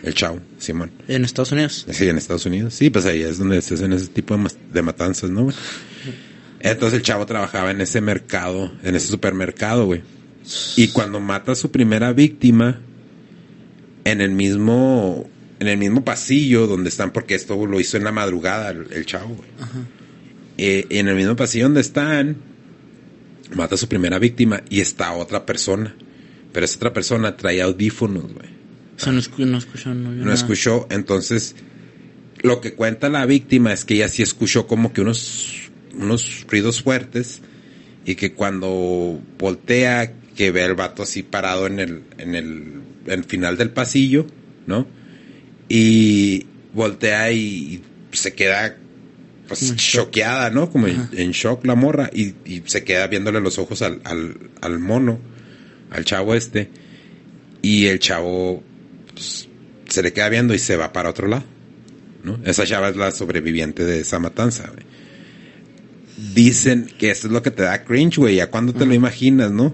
El chavo, Simón. En Estados Unidos. Sí, en Estados Unidos. Sí, pues ahí es donde se hacen ese tipo de, matanzas, ¿no, güey? Entonces el chavo trabajaba en ese mercado, en ese supermercado, güey. Y cuando mata a su primera víctima, en el mismo, en el mismo pasillo donde están, porque esto lo hizo en la madrugada el, el chavo, güey. Eh, en el mismo pasillo donde están, mata a su primera víctima y está otra persona. Pero esa otra persona traía audífonos, güey O sea, no, escu- no escuchó, no escuchó, entonces lo que cuenta la víctima es que ella sí escuchó como que unos, unos ruidos fuertes y que cuando voltea, que ve al vato así parado en el, en el, en el final del pasillo, ¿no? Y voltea y se queda pues choqueada, ¿no? Como en, Ajá. en shock la morra y, y se queda viéndole los ojos al, al, al mono, al chavo este. Y el chavo pues, se le queda viendo y se va para otro lado. ¿no? Esa chava es la sobreviviente de esa matanza, güey. Dicen que eso es lo que te da cringe, güey. Ya cuando te lo imaginas, ¿no?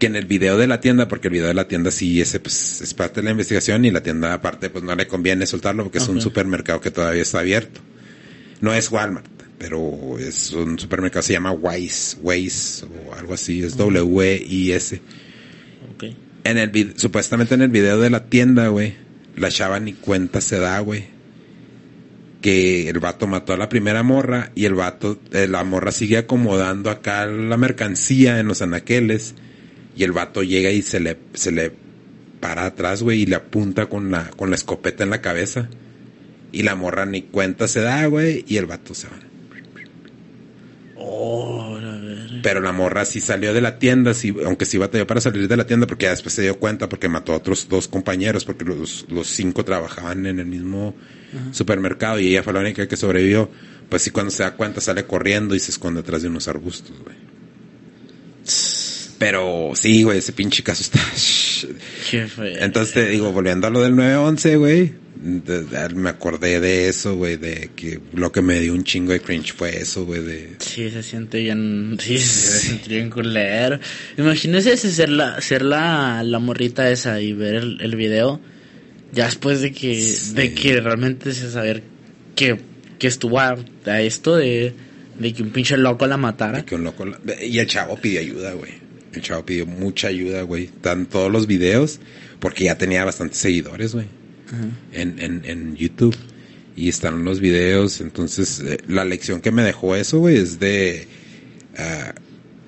Que en el video de la tienda, porque el video de la tienda sí ese, pues, es parte de la investigación y la tienda aparte pues no le conviene soltarlo porque es un supermercado que todavía está abierto. No es Walmart, pero es un supermercado, se llama Wise, Waze o algo así, es W-I-S. Ok. En el vid- supuestamente en el video de la tienda, güey, la chava ni cuenta se da, güey. Que el vato mató a la primera morra y el vato, eh, la morra sigue acomodando acá la mercancía en los anaqueles y el vato llega y se le, se le para atrás, güey, y le apunta con la, con la escopeta en la cabeza. Y la morra ni cuenta se da, güey, y el vato se va. Oh, a ver. Pero la morra sí salió de la tienda, sí, aunque sí batalló para salir de la tienda porque ya después se dio cuenta porque mató a otros dos compañeros porque los, los cinco trabajaban en el mismo supermercado y ella fue la única que sobrevivió. Pues sí, cuando se da cuenta sale corriendo y se esconde atrás de unos arbustos, güey. Pero sí, güey, ese pinche caso está... (laughs) Qué feo. Entonces te digo, volviendo a lo del 911, güey, de- de- me acordé de eso, güey, de que lo que me dio un chingo de cringe fue eso, güey, de... Sí, se siente bien, (laughs) sí, se siente bien culero. Imagínese ese ser la, ser la, la morrita esa y ver el, el video, ya después de que, Sí. de que realmente se saber que, que estuvo a, a esto de, de que un pinche loco la matara. de que un loco la- Y el chavo pidió ayuda, güey. El chavo pidió mucha ayuda, güey. Están todos los videos, porque ya tenía bastantes seguidores, güey. En, en, en YouTube y están los videos. Entonces, eh, la lección que me dejó eso, güey, es de ah,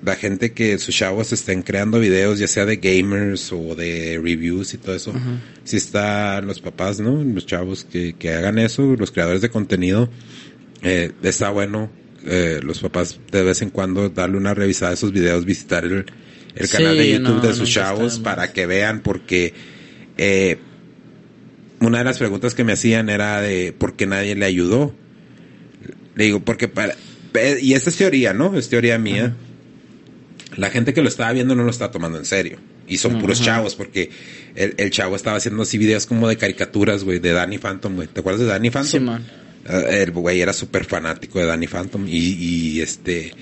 la gente que sus chavos estén creando videos, ya sea de gamers o de reviews y todo eso. Si están los papás, ¿no? Los chavos que, que hagan eso, los creadores de contenido, eh, está bueno. eh, los papás de vez en cuando darle una revisada a esos videos, visitar el, el Sí, canal de YouTube no, de sus chavos para que vean porque eh, una de las preguntas que me hacían era de por qué nadie le ayudó. Le digo, porque para... Y esta es teoría, ¿no? Es teoría mía. La gente que lo estaba viendo no lo está tomando en serio. Y son puros chavos, porque el, el chavo estaba haciendo así videos como de caricaturas, güey, de Danny Phantom, güey. ¿Te acuerdas de Danny Phantom? Simón. Eh, el güey era súper fanático de Danny Phantom y, y este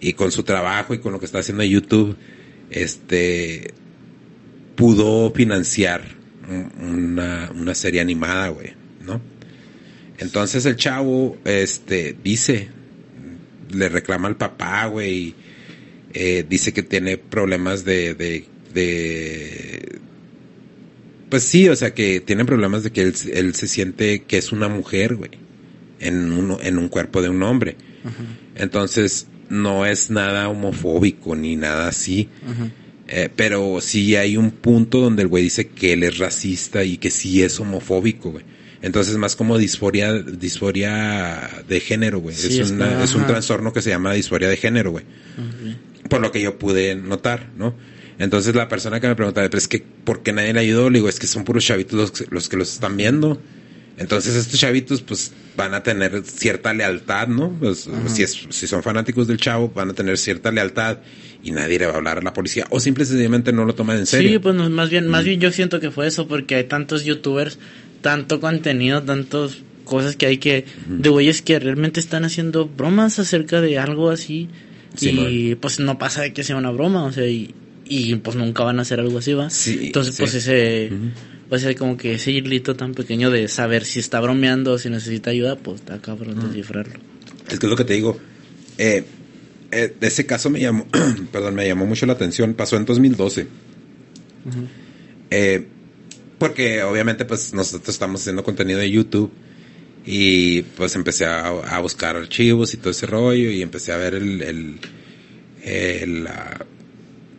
y con su trabajo y con lo que está haciendo en YouTube este pudo financiar un- una, una serie animada güey no entonces el chavo este dice le reclama al papá güey eh, dice que tiene problemas de, de, de pues sí, o sea que tiene problemas de que él, él se siente que es una mujer, güey, en un, en un cuerpo de un hombre. Entonces, no es nada homofóbico ni nada así. Eh, pero sí hay un punto donde el güey dice que él es racista y que sí es homofóbico, güey. Entonces, más como disforia, disforia de género, güey. Sí, es, una- es un trastorno que se llama disforia de género, güey por lo que yo pude notar, ¿no? Entonces la persona que me preguntaba, pero es que, ¿por qué nadie le ayudó? Le digo, es que son puros chavitos los, los que los están viendo. Entonces estos chavitos, pues, van a tener cierta lealtad, ¿no? Pues, si, es- si son fanáticos del chavo, van a tener cierta lealtad y nadie le va a hablar a la policía. O simple y sencillamente no lo toman en serio. Sí, pues no, más bien, más bien yo siento que fue eso porque hay tantos youtubers, tanto contenido, tantas cosas que hay que, de güeyes que realmente están haciendo bromas acerca de algo así Sí, y pues no pasa de que sea una broma, o sea, y, y pues nunca van a hacer algo así, va. Sí, Entonces pues ese, Ujú. pues ese como que ese hilito tan pequeño de saber si está bromeando o si necesita ayuda, pues está cabrón descifrarlo. Es que es lo que te digo. Eh, eh, ese caso me llamó, (clears throat) perdón, me llamó mucho la atención. Pasó en 2012. Eh, porque obviamente pues nosotros estamos haciendo contenido de YouTube y pues empecé a, a buscar archivos y todo ese rollo y empecé a ver el, el, el,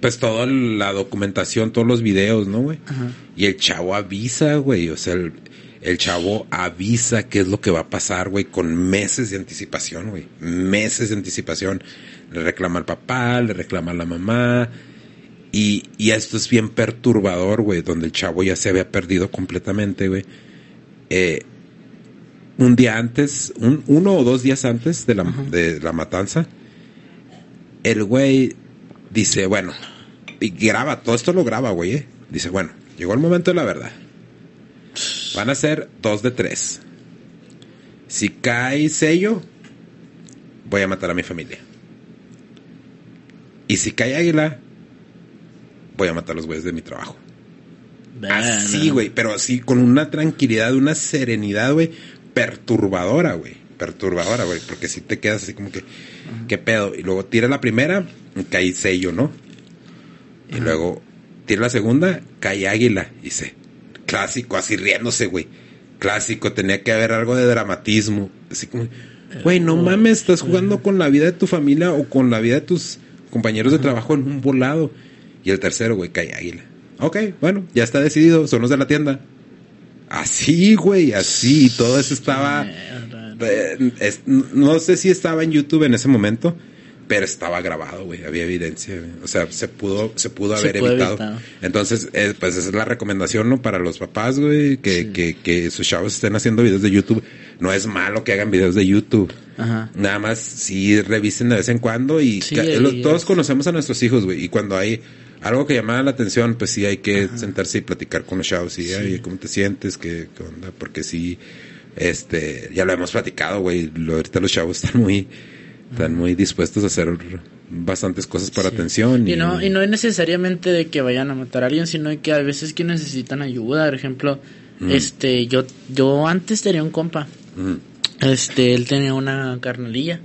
pues toda la documentación, todos los videos, ¿no, güey? Ajá. Y el chavo avisa, güey, o sea, el, el chavo avisa qué es lo que va a pasar, güey, con meses de anticipación, güey. Meses de anticipación. Le reclama al papá, le reclama a la mamá. Y, y esto es bien perturbador, güey, donde el chavo ya se había perdido completamente, güey. Eh, un día antes, un, uno o dos días antes de la, de la matanza, el güey dice, bueno, y graba, todo esto lo graba, güey, eh. Dice, bueno, llegó el momento de la verdad. Van a ser dos de tres. Si cae sello, voy a matar a mi familia. Y si cae águila, voy a matar a los güeyes de mi trabajo. Así, güey, pero así con una tranquilidad, una serenidad, güey, perturbadora, güey. Perturbadora, güey, porque si te quedas así como que, ¿qué pedo? Y luego tira la primera, y cae sello, ¿no? Y luego tira la segunda, cae águila. Y dice, clásico, así riéndose, güey. Clásico, tenía que haber algo de dramatismo. Así como, güey, no mames, estás jugando con la vida de tu familia o con la vida de tus compañeros de trabajo en un volado. Y el tercero, güey, cae águila. Ok, bueno, ya está decidido, son los de la tienda. Así, güey, así, todo eso estaba... Eh, es- no sé si estaba en YouTube en ese momento, pero estaba grabado, güey, había evidencia, güey. o sea, se pudo, se pudo haber evitado. Entonces, eh, pues esa es la recomendación, ¿no? Para los papás, güey, que, Sí. que, que sus chavos estén haciendo videos de YouTube. No es malo que hagan videos de YouTube. Ajá. Nada más sí revisen de vez en cuando y Sí, los- todos conocemos a nuestros hijos, güey, y cuando hay algo que llama la atención, pues sí hay que sentarse y platicar con los chavos y, "Ay, ¿cómo te sientes? ¿Qué, qué onda? Porque sí, este, ya lo hemos platicado, güey, lo- ahorita los chavos están muy, están muy dispuestos a hacer bastantes cosas para Sí. atención. Y no, y no es necesariamente de que vayan a matar a alguien, sino de que a veces que necesitan ayuda. Por ejemplo, Mm. este, yo, yo antes tenía un compa. Este, él tenía una carnalilla.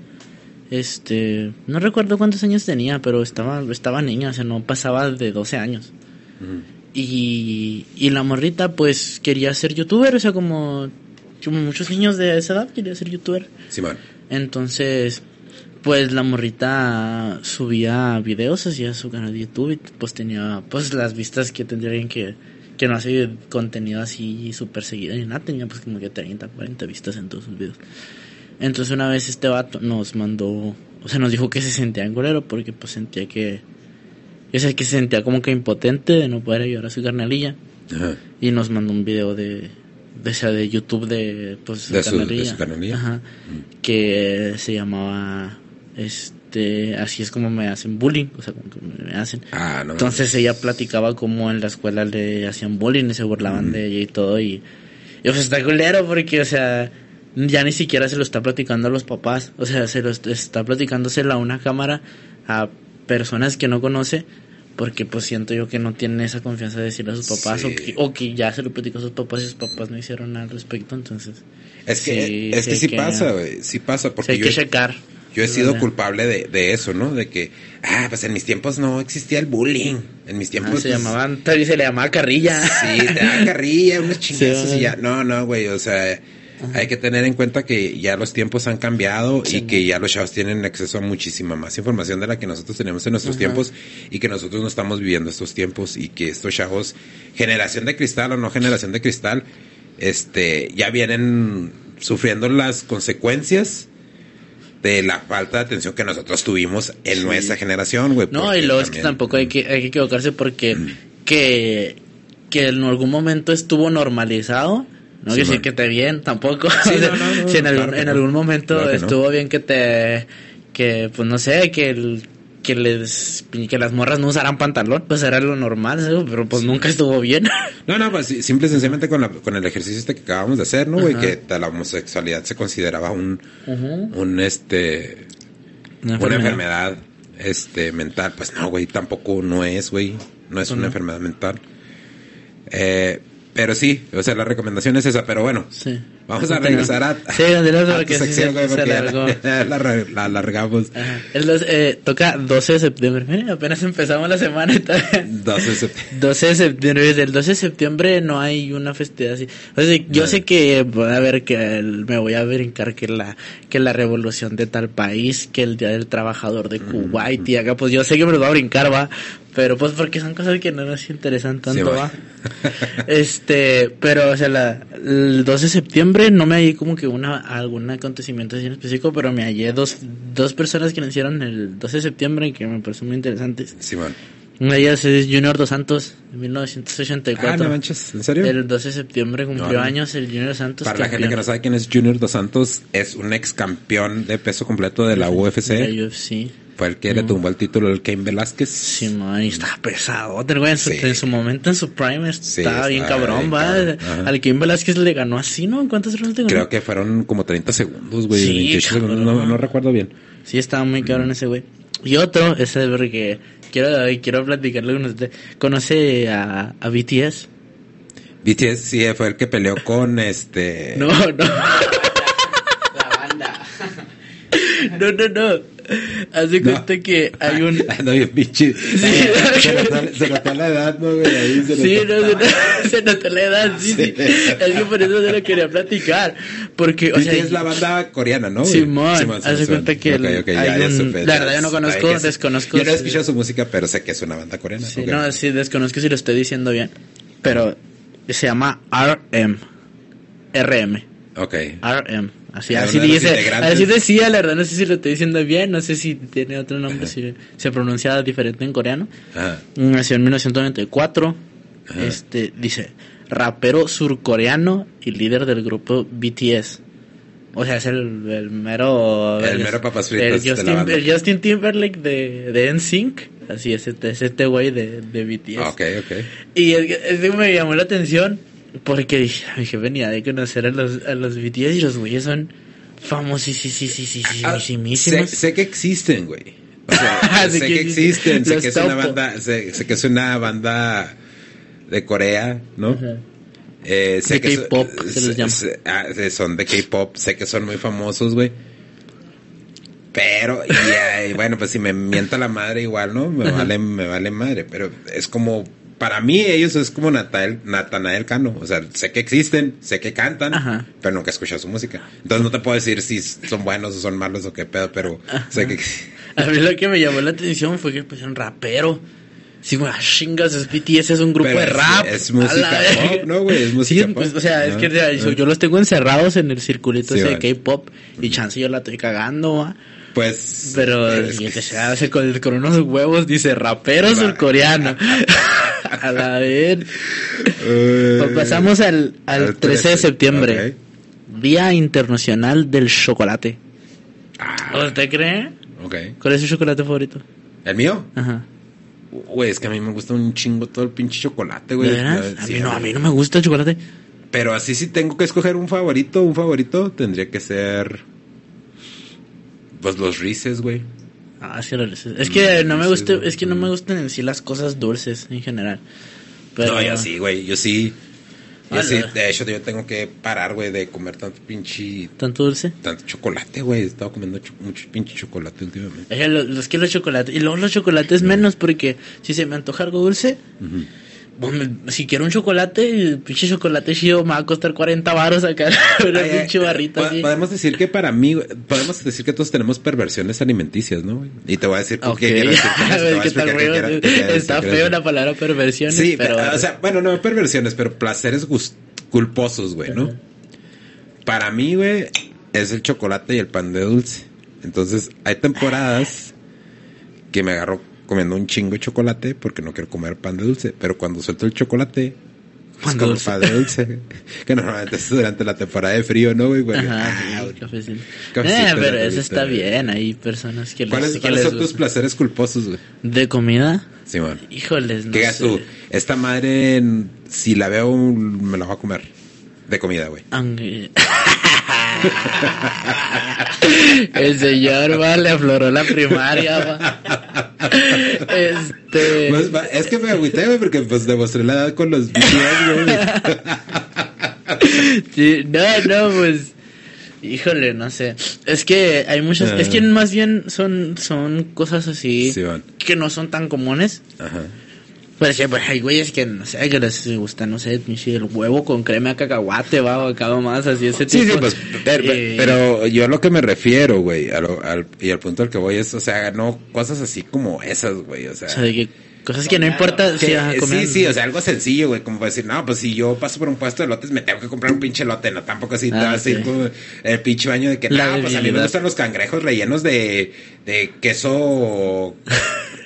Este, no recuerdo cuántos años tenía, pero estaba, estaba niña, o sea, no pasaba de 12 años. Y, y la morrita, pues, quería ser youtuber, o sea, como, como muchos niños de esa edad quería ser youtuber. Simón. Entonces, pues la morrita subía videos hacia su canal de YouTube y pues tenía pues las vistas que tendría alguien que, que no hace contenido así súper seguido ni nada, tenía pues como que 30, 40 vistas en todos sus videos. Entonces una vez este vato nos mandó, o sea, nos dijo que se sentía en culero porque pues sentía que, o sea, que se sentía como que impotente de no poder ayudar a su carnalilla Ajá. y nos mandó un video de, de, o sea, de YouTube de, pues, De su- de su. Ajá. Que se llamaba, este, así es como me hacen bullying, o sea, como que me hacen. Ah, no. Entonces ella platicaba como en la escuela le hacían bullying y se burlaban de ella y todo y, y pues está culero porque, o sea, ya ni siquiera se lo está platicando a los papás, o sea, se lo est- está platicándosela a una cámara a personas que no conoce porque pues siento yo que no tienen esa confianza de decirle a sus papás o, que, o que ya se lo platicó a sus papás y sus papás no hicieron nada al respecto, entonces Es que, Sí, es sí que sí pasa, güey. Sí pasa, porque hay yo, que checar. Yo he sido ¿verdad? culpable de, de eso, ¿no? De que, ah, pues en mis tiempos no existía el bullying. En mis Ah, tiempos. se pues, llamaban, tal vez se le llamaba carrilla. Sí, te da carrilla, unos chingazos (laughs) Sí, y ya. No, no, güey, o sea, hay que tener en cuenta que ya los tiempos han cambiado Sí. y que ya los chavos tienen acceso a muchísima más información de la que nosotros tenemos en nuestros Ajá. tiempos y que nosotros no estamos viviendo estos tiempos y que estos chavos, generación de cristal o no generación de cristal, este, ya vienen sufriendo las consecuencias de la falta de atención que nosotros tuvimos en Sí. nuestra generación, güey. No, y luego es que tampoco hay que, hay que equivocarse porque que, que en algún momento estuvo normalizado. No Sí, que esté bien tampoco. Sí, (laughs) O sea, no, no, no, si en algún, claro en algún momento Claro estuvo bien que te, que pues no sé, que el, que les, que las morras no usaran pantalón, pues era lo normal, pero pues nunca estuvo bien. (laughs) No, no, pues simple y sencillamente con, la, con el ejercicio este que acabamos de hacer, ¿no, güey? Que la homosexualidad se consideraba un, un, este, Una una enfermedad, este, mental. Pues no, güey, tampoco no es, güey. No es Pues una no. enfermedad mental. Eh, pero sí, o sea, la recomendación es esa, pero bueno. Sí. Vamos a regresar a, Sí, continuamos a tu sección, se- se alargó. (laughs) la, la, la alargamos. Dos- eh, toca 12 de septiembre. Mira, apenas empezamos la semana y todavía- 12 de septiembre. 12 de septiembre, desde el 12 de septiembre no hay una festividad así. O sea, yo No. sé que voy a ver que el- me voy a brincar que la que la revolución de tal país, que el día del trabajador de Kuwait y acá pues yo sé que me lo va a brincar, va, pero pues porque son cosas que no nos interesan tanto, Sí, va. Este, pero o sea, la, el 12 de septiembre no me hallé como que una algún acontecimiento así en específico, pero me hallé dos dos personas que nacieron el 12 de septiembre que me parecen muy interesantes. Simón. Una de ellas es Junior Dos Santos, de 1984. Ah, no manches, ¿en serio? El 12 de septiembre cumplió No, no. años el Junior Dos Santos. Para la gente campeón que no sabe quién es Junior Dos Santos, es un ex campeón de peso completo de la UFC. de la UFC. Fue el que le tumbó el título al Cain Velázquez. Sí, man, y estaba pesado. En su, Sí. en su momento, en su prime, Sí, estaba bien cabrón, va. Al Kim Velázquez le ganó así, ¿no? ¿Cuántas rondas le ganó? Creo que fueron como 30 segundos, güey. Sí, 28 segundos, no, no recuerdo bien. Sí, estaba muy cabrón ese güey. Y otro, ese porque quiero, quiero platicarle con usted. ¿Conoce a, a BTS? BTS sí fue el que peleó con este. No, no. (laughs) (laughs) No, no, no. Haz de No. cuenta que hay un... (laughs) Ando bien pinche. (laughs) se, notó, se notó la edad, ¿no, güey? Ahí se Sí, no, se, notó, se notó la edad, sí, sí. Sí. Es que por eso se lo quería platicar. Porque, o sea, es la banda coreana, ¿no? güey? Simón, Simón, haz de Simón. cuenta que el- Ok, ok, ya, hay ya un- supe, la verdad yo no conozco, sí. desconozco Yo no he escuchado su música, pero sé que es una banda coreana. sí, ok. no, sí, desconozco si lo estoy diciendo bien. Pero se llama RM. RM. Ok. RM. Así, así dice, así decía, la verdad, no sé si lo estoy diciendo bien, no sé si tiene otro nombre, si se pronuncia diferente en coreano. Ajá. Nació en 1994. Ajá. Este dice rapero surcoreano y líder del grupo BTS. O sea, es el, el mero. El mero papas fritas el Justin, el Justin Timberlake de, de NSYNC. Así es, este, es este güey de, de BTS. Ok, ok. Y es, es me llamó la atención porque dije, venía de conocer a los, a los BTS y los güeyes son Ah, sé, famosísimos. sé que existen, güey. O sea, (laughs) Sé sé que existen, sé los que es una banda, sé, sé que es una banda de Corea, ¿no? Eh, sé De que so- K-pop, se les sé- llama. ah, son de K-pop, sé que son muy famosos, güey. Pero, y, bueno, pues si me mienta la madre igual, ¿no? Me vale, me vale madre. Pero es como, para mí ellos es como Natal, Natanael Cano. O sea, sé que existen, sé que cantan, Ajá. pero nunca he escuchado su música. Entonces no te puedo decir si son buenos o son malos o qué pedo, pero sé que... (laughs) A mí lo que me llamó la atención fue que pues un rapero. Sí, güey, ah, chingas, es BTS es un grupo Pero de rap. es música pop, ¿no, güey? Es música Sí, pues, pop. o sea, es que yo, los tengo encerrados en el circulito Sí, ese vale. de K-pop y chance yo la estoy cagando, va. Pues... Pero es y que- se hace con, con unos huevos, dice rapero Va. surcoreano. (laughs) a la vez. Eh, Pues pasamos al, al, al 13 de 13, septiembre. Día Internacional del Chocolate. Ah, ¿Usted cree? ok. ¿Cuál es su chocolate favorito? ¿El mío? Ajá. Güey, es que a mí me gusta un chingo todo el pinche chocolate, ¿De güey. veras? Ya, A mí no, a mí no me gusta el chocolate. Pero así si tengo que escoger un favorito, un favorito, tendría que ser... Pues los Reese's, güey. Ah, sí, lo- es que no me gusta, es que no me gustan en sí las cosas dulces en general. Pero No, yo sí, güey, yo sí... Yo sí, no. de hecho, yo tengo que parar, güey, de comer tanto pinche... tanto dulce. Tanto chocolate, güey. He estado comiendo cho- mucho pinche chocolate últimamente. Es que lo- los que los chocolates y luego los chocolates menos porque si se me antoja algo dulce, me- si quiero un chocolate, el pinche chocolate chido me va a costar 40 baros acá (laughs) una Ay, pinche barrita po- así. Podemos decir que para mí, podemos decir que todos tenemos perversiones alimenticias, ¿no? Y te voy a decir por Ok. (laughs) qué quiero decir está feo, la palabra perversiones, Sí, pero o sea, bueno, no perversiones, pero placeres culposos, güey, ¿no? Para mí, güey, es el chocolate y el pan de dulce. Entonces, hay temporadas que me agarro comiendo un chingo de chocolate porque no quiero comer pan de dulce, pero cuando suelto el chocolate, Pan dulce. pan de dulce. (laughs) que normalmente es durante la temporada de frío, ¿no, güey? Porque, Ajá, ah, sí, cafecito. Cafecito Eh, pero eso está bien, hay personas que les, ¿Cuáles, que cuáles les son tus placeres culposos, güey? ¿De comida? Simón. Híjoles, no ¿Qué sé. tú? Esta madre, si la veo, me la voy a comer. De comida, güey. (laughs) El señor va, le afloró la primaria, va. (laughs) Este. Pues, es que me agüité, güey, porque pues demostré la edad con los güey. sí, no, no, pues. Híjole, no sé. Es que hay muchas. Ah. Es que más bien son, son cosas así Sí, que no son tan comunes. Ajá. Sí, pues hay güeyes que no sé, que les gusta, no sé, el huevo con crema de cacahuate, va, o acá más así, ese tipo. Sí, sí, pues, pero, Eh, pero yo a lo que me refiero, güey, a lo- al, y al punto al que voy es, o sea, no cosas así como esas, güey, o sea. O sea, de que cosas que no importa. que- ajá, sí, comiendo. sí, o sea, algo sencillo, güey, como para decir, no, pues si yo paso por un puesto de lotes, me tengo que comprar un pinche lote, no, tampoco así, te Ah, vas a ir sí. como el pinche baño de que, La no, pues a mí me gustan los cangrejos rellenos de, de queso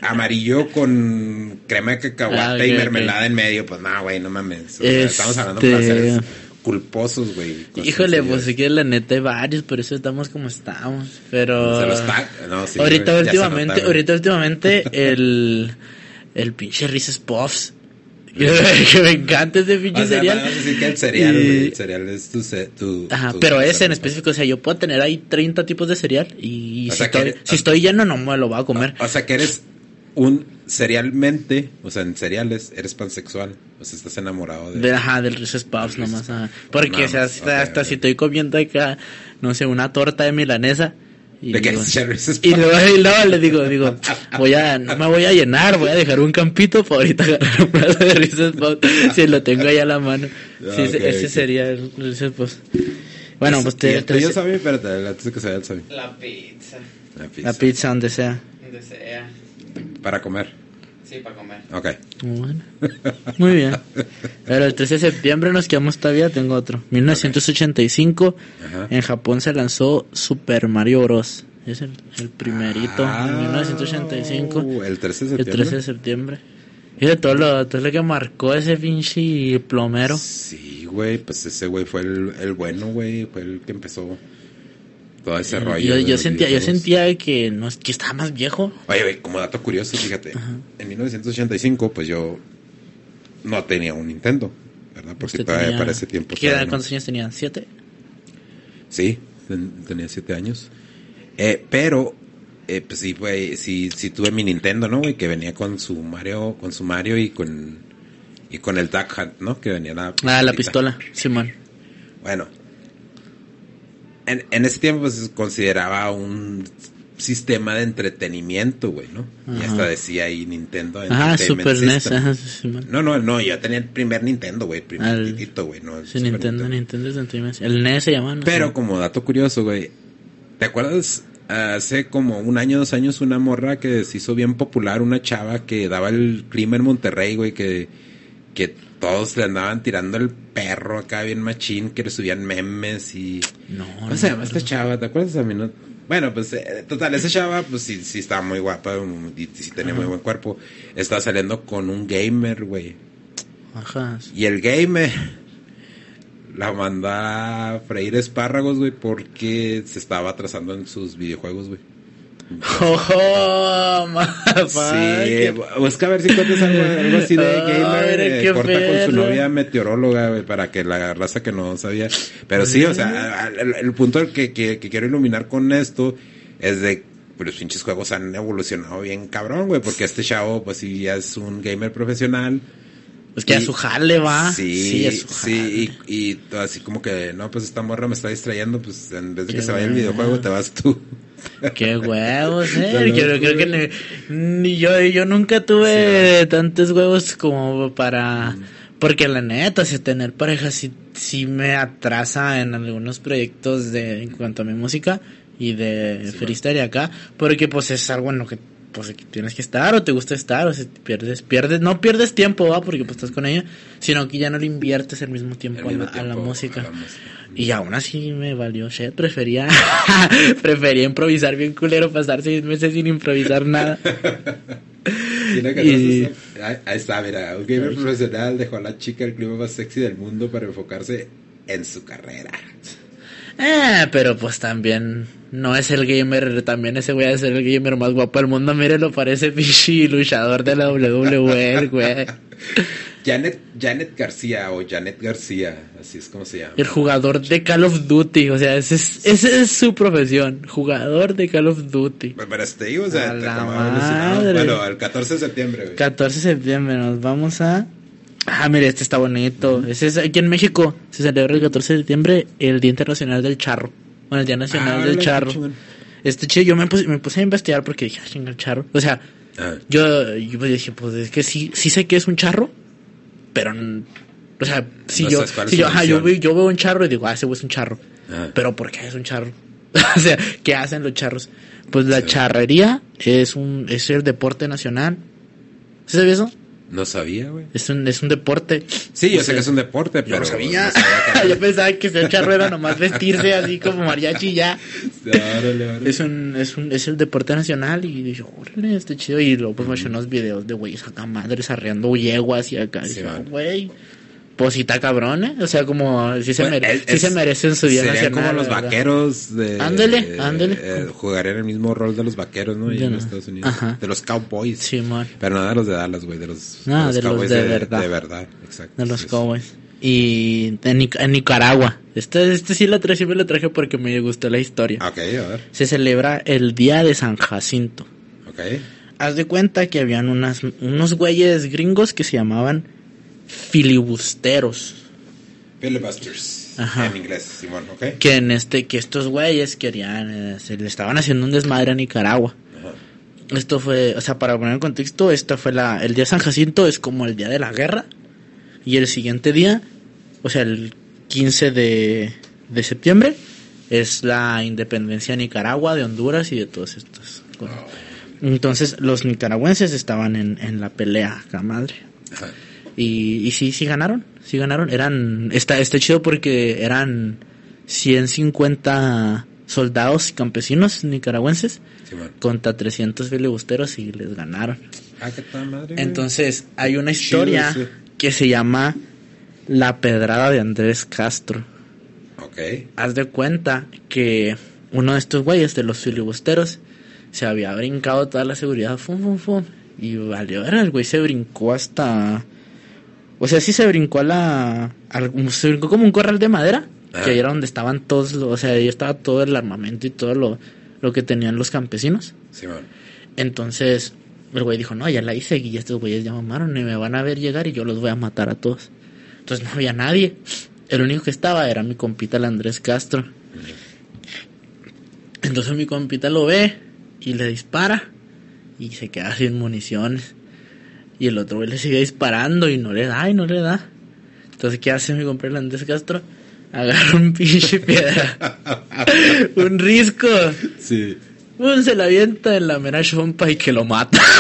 amarillo con crema de cacahuate Ah, y mermelada en medio, pues no, güey, no mames, o sea, Este- estamos hablando de placeres culposos, güey. Híjole, así, pues sí que la neta hay varios, por eso estamos como estamos. Pero. Se los no, sí, ahorita últimamente, nota, güey. ahorita últimamente, (laughs) el. El pinche Reese's Puffs. (laughs) que me encanta ese pinche O sea, cereal. vamos a decir que el cereal, Y- el cereal es tu... tu Ajá, tu- pero ese en específico, o sea, yo puedo tener ahí 30 tipos de cereal y O si, estoy, eres- si estoy lleno no me lo voy a comer. O sea, que eres un cerealmente, o sea, en cereales, eres pansexual. O sea, estás enamorado de... De, ajá, del Reese's Puffs nomás. Ajá. Porque, o sea, hasta, ok, hasta ok. si estoy comiendo acá, no sé, una torta de milanesa. Y ¿De qué digo- es Y luego, y luego le digo, digo, voy a, no me voy a llenar, voy a dejar un campito para ahorita agarrar un plato de Reese's Puffs, si lo tengo ahí a la mano. Ah, Sí, ese, ok, ese ok. sería el Reese's Puffs. Bueno, pues ¿Y te, el te- Sammy? Espérate, antes de que se el. La pizza. La pizza. la pizza donde sea. Donde sea. Para comer. Sí, para comer. Ok. Bueno, muy bien. Pero el 13 de septiembre nos quedamos todavía, tengo otro. 1985, Ajá. en Japón se lanzó Super Mario Bros. Es el, el primerito, Ah, en 1985, El 13 de el septiembre. 13 de septiembre. Y de todo lo, todo lo que marcó ese pinche plomero. Sí, güey, pues ese güey fue el, el bueno, güey, fue el que empezó todo ese rollo. Yo, sentía, yo sentía que, no, que estaba más viejo. Oye, como dato curioso, fíjate, en 1985, pues yo no tenía un Nintendo, ¿verdad? Porque Usted todavía tenía- para ese tiempo. ¿qué edad- todavía no. ¿Cuántos años tenía? ¿Siete? Sí, ten- tenía siete años. Eh, pero, eh, pues sí, güey, sí, sí tuve mi Nintendo, ¿no, güey? Que venía con su Mario, con su Mario y con, y con el Duck Hunt, ¿no? Que venía la Ah, la pistola, Simón. Bueno, en, en ese tiempo pues, se consideraba un sistema de entretenimiento, güey, ¿no? Y Ajá. hasta decía ahí Nintendo Ajá, Entertainment Super NES, ajá, Simón. No, no, no, yo tenía el primer Nintendo, güey, primer titito, güey, no el Sí, Nintendo, Nintendo es Entertainment. El NES se llama, no Pero sé. como dato curioso, güey, ¿te acuerdas hace como un año, dos años, una morra que se hizo bien popular, una chava que daba el clima en Monterrey, güey, que, que todos le andaban tirando el perro acá bien machín, que le subían memes y... No, ¿Cómo no, se llama esta chava? ¿Te acuerdas a mí? No? Bueno, pues, eh, total, esa chava, pues sí, sí estaba muy guapa um, y sí tenía muy buen cuerpo. Estaba saliendo con un gamer, güey. Ajá. Y el gamer la manda a freír espárragos, güey, porque se estaba atrasando en sus videojuegos, güey. (laughs) Oh, Sí, busca a ver si encuentras algo, algo así de (laughs) gamer. mira eh, corta con su novia meteoróloga, güey, para que la raza que no sabía. Pero sí, o sea, el, el punto que, que, que quiero iluminar con esto es de pues, los pinches juegos han evolucionado bien cabrón, güey, porque este chavo, pues sí, ya es un gamer profesional. Es que a Y- su jale va. Sí, a su sí, y, así como que, no, pues esta morra me está distrayendo, pues en vez de que se vaya el videojuego, te vas tú. Qué huevos, eh. Yo creo que ni, ni yo, yo nunca tuve tantos huevos como para. Porque la neta, si tener pareja sí, sí me atrasa en algunos proyectos de en cuanto a mi música y de freestyle y acá. Porque pues es algo en lo que pues tienes que estar o te gusta estar o si pierdes, pierdes, no pierdes tiempo, va, porque pues estás con ella, sino que ya no le inviertes el mismo tiempo, Al mismo a, la, a la tiempo, música. a la música. Y aún así me valió shit. Prefería, (laughs) prefería improvisar bien culero, pasar seis meses sin improvisar nada. (laughs) ¿Sí la Y-? Ahí, ahí está, mira, un gamer profesional dejó a la chica el clima más sexy del mundo para enfocarse en su carrera. Eh, pero pues también no es el gamer, también ese güey a ser el gamer más guapo del mundo. Mírenlo, parece pichi luchador de la WWE, güey. (laughs) Janet, Janet García o Janet García, así es como se llama. El jugador de Call of Duty, o sea, esa es, esa es su profesión, jugador de Call of Duty. Pero te digo, o sea, A te- la madre. Bueno, el 14 de septiembre, güey. 14 de septiembre nos vamos a... Ah, mire, este está bonito. Ese es aquí en México. Se celebra el 14 de septiembre el Día Internacional del Charro. Bueno, el Día Nacional Ah, del Charro. Este chido, yo me puse, me puse a investigar porque dije, ah, chinga, el charro. O sea, Ah, yo, yo pues dije, pues es que sí, sí sé que es un charro, pero, o sea, si No yo, si yo, ajá, yo, función. veo, yo veo un charro y digo, ah, ese güey es un charro. ah. Pero ¿por qué es un charro? (laughs) o sea, ¿qué hacen los charros? Pues la Sí. charrería es un, es el deporte nacional. ¿Sí sabías eso? No sabía, güey. Es un, es un deporte. Sí, yo O sé sea, que es un deporte, Yo pero no sabía. no sabía que- (laughs) yo pensaba que ser charro era nomás vestirse así como mariachi y ya. (laughs) Órale, órale. Es un, es un, es el deporte nacional y dije, órale, este chido. Y luego pues me unos videos de güeyes acá madres arreando yeguas y acá. Sí, dije, man. güey, pues sí está cabrón, ¿eh? O sea, como, sí se, Bueno, mere- él sí es- se merecen su día Serían como los verdad. vaqueros de... Ándele, eh, ándele. eh, jugarían el mismo rol de los vaqueros, ¿no? En no. Estados Unidos. Ajá. De los cowboys. Sí, man. Pero no de los de Dallas, güey, de los, No, de los de verdad. De verdad, exacto. De los Sí, sí. Cowboys. Y en, Nic- en Nicaragua. Este, este sí lo traje, sí me lo traje porque me gustó la historia. Ok, a ver. Se celebra el Día de San Jacinto. Ok. Haz de cuenta que habían unas, unos güeyes gringos que se llamaban filibusteros. Filibusters. Ajá. En inglés, Simón, ok. Que en este, que estos güeyes querían, eh, se le estaban haciendo un desmadre a Nicaragua. Ajá. Esto fue, o sea, para poner en contexto, esta fue la, el día de San Jacinto es como el día de la guerra. Y el siguiente día, o sea, el 15 de, de septiembre, es la independencia de Nicaragua, de Honduras y de todas estas cosas. Entonces los nicaragüenses estaban en, en la pelea, acá madre. Ajá. Y, y sí, sí ganaron, sí ganaron. Eran, está, está chido porque eran 150 soldados y campesinos nicaragüenses contra 300 filibusteros y les ganaron. Ah, qué tal madre. Entonces hay una historia que se llama La Pedrada de Andrés Castro. Ok. Haz de cuenta que uno de estos güeyes de los filibusteros se había brincado toda la seguridad, fum, fum, fum, y valió, era el güey se brincó hasta, o sea, sí se brincó a la, se brincó como un corral de madera, Ah. que ahí era donde estaban todos, los- o sea, ahí estaba todo el armamento y todo lo, lo que tenían los campesinos. Simón. Entonces, el güey dijo, no, ya la hice y estos güeyes ya mamaron y me van a ver llegar y yo los voy a matar a todos. Entonces no había nadie. El único que estaba era mi compita el Andrés Castro. Entonces mi compita lo ve y le dispara y se queda sin municiones. Y el otro güey le sigue disparando y no le da y no le da. Entonces, ¿qué hace mi compa el Andrés Castro? Agarra un pinche piedra. (laughs) un risco. Sí. Se la avienta en la mera chompa y que lo mata. (laughs)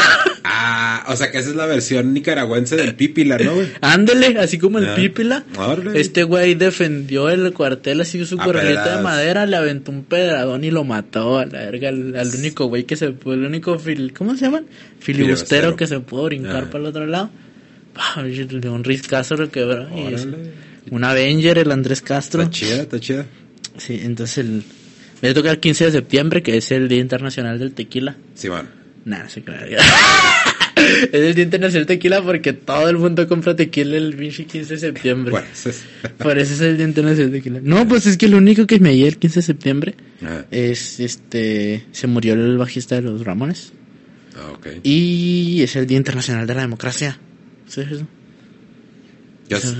Ah, o sea que esa es la versión nicaragüense del Pípila, ¿no, güey? Ándele, así como el Ah. Pípila. Órale. Este güey defendió el cuartel así su A corralita de madera, le aventó un pedradón y lo mató a la verga al, al único güey que se pudo, el único fil, ¿cómo se llaman? Filibustero que se pudo brincar Ajá. para el otro lado. Ah, de un riscazo lo quebró. y es- un Avenger, el Andrés Castro. Está chida, está chida. Sí, entonces el, me toca el 15 de septiembre, que es el Día Internacional del Tequila. Simón. Nah, no se crea. (laughs) es el Día Internacional del Tequila porque todo el mundo compra tequila el pinche 15 de septiembre. Bueno, eso es. (laughs) Por eso es el Día Internacional del Tequila. No, pues es que lo único que me el 15 de septiembre Ajá. es este. Se murió el bajista de los Ramones. Ah, ok. Y es el Día Internacional de la Democracia. ¿Sí es eso? Yo, s-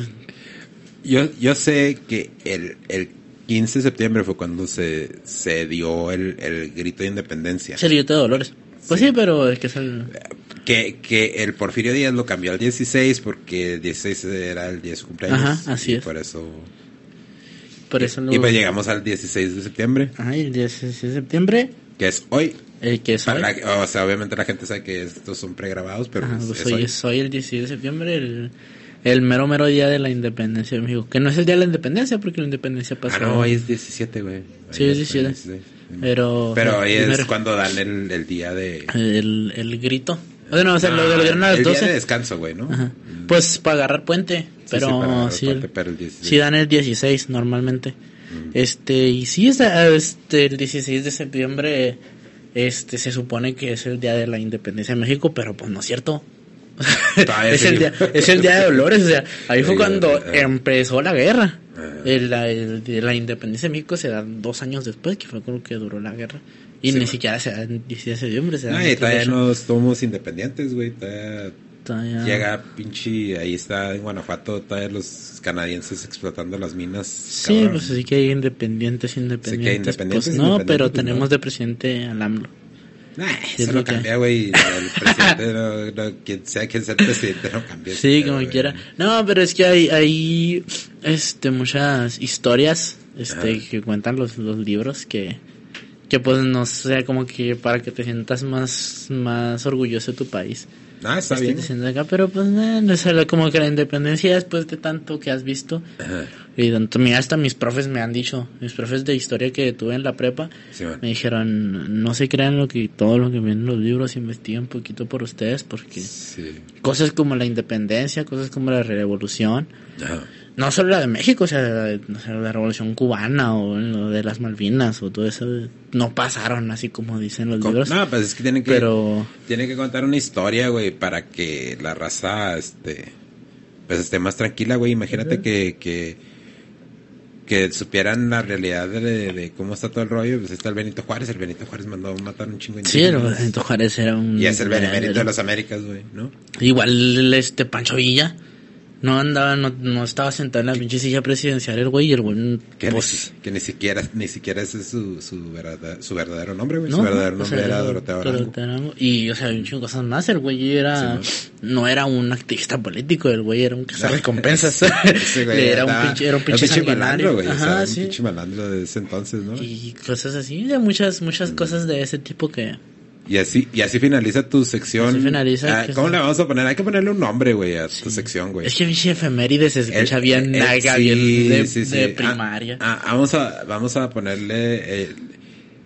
yo, yo sé que el, el 15 de septiembre fue cuando se, se dio el, el grito de independencia. El Día de Dolores. Pues sí, pero es que es el. Que, que el Porfirio Díaz lo cambió al 16 porque el 16 era el día de su cumpleaños. Ajá, así y es. Por eso. Por eso y pues llegamos al 16 de septiembre, Ajá, el 16 de septiembre. que es hoy. El que es hoy. la- o sea, obviamente la gente sabe que estos son pregrabados, pero Ajá, pues pues es hoy hoy. es hoy el 16 de septiembre, el, el mero mero día de la independencia de México. Que no es el día de la independencia, porque la independencia pasó. Ah, no, hoy es 17, güey. Sí, Hoy es 17. 16. Pero. Pero hoy es primero, cuando dan el, el día de... El, el grito. Bueno, o sea, lo, lo dieron a Ah, las el 12. día de descanso, güey, ¿no? Ajá. Pues para agarrar puente. Sí, Pero sí, para agarrar sí, puente, pero el 16. sí dan el 16 normalmente. Mm. Este, y sí, este, el 16 de septiembre, este, se supone que es el día de la independencia de México, pero pues no es cierto. (laughs) Es, el día, es el día de Dolores, o sea, ahí fue cuando empezó la guerra. El- la, independencia de México se da dos años después, que fue con lo que duró la guerra. Y Sí, ni siquiera se da en 16 de septiembre, se da No, y todavía 18. no somos independientes, güey. Todavía Todavía- llega pinche... Ahí está en Guanajuato todavía los canadienses explotando las minas. Sí, cabrón. pues sí que hay independientes, independientes. independientes, pues no, pero pues, tenemos no. de presidente al AMLO. Nah, es eso lo no que- cambia, güey. El presidente, no, no, quien sea quien sea el presidente, no cambia. Sí, como pedo, quiera. No, pero es que hay, hay este, muchas historias este, Ajá. que cuentan los, los libros que, que pues no sé, como que para que te sientas más, más orgulloso de tu país. Ah, está bien. diciendo acá, pero pues no, no sé, como que la independencia después de tanto que has visto Ajá. y tanto, mira, hasta mis profes me han dicho, mis profes de historia que tuve en la prepa, Sí, me dijeron, no se crean lo que todo lo que viene en los libros, investiguen un poquito por ustedes, porque Sí. cosas como la independencia, cosas como la revolución, Ajá. No solo la de México, o sea, la revolución cubana o lo de las Malvinas o todo eso, no pasaron así como dicen los Con- libros, No, pues es que tienen que... pero Tiene que contar una historia, güey, para que la raza, este, pues esté más tranquila, güey. Imagínate que, que, que supieran la realidad de, de cómo está todo el rollo. Pues está el Benito Juárez. El Benito Juárez mandó a matar un chingo de sí, el. Benito Juárez era un... Y es el benemérito de las Américas, güey, ¿no? Igual este Pancho Villa no andaba, no, no estaba sentado en la pinche silla presidencial el güey y el güey Que, ni, pues, si- que ni siquiera, ni siquiera ese es su, su, verdad- su verdadero nombre, güey. no, su verdadero nombre sea, era Doroteo Arango. Y, o sea, un chingo cosas más. El güey era, no era un activista político, el güey era un cazarrecompensas. (laughs) Güey (laughs) era, un pinche, era un pinche malandro, sanguinario. güey. o sea, Ajá, era un sí. pinche malandro de ese entonces, ¿no? Y cosas así, de muchas, muchas cosas de ese tipo que, Y así, y así finaliza tu sección. Así finaliza, Ah, ¿Cómo le vamos a poner? Hay que ponerle un nombre, güey, a tu sección, güey. Es que pinche efemérides se escucha El- bien el- naga, sí, bien de, sí, sí. de Ah, primaria. ah, vamos a, vamos a ponerle eh,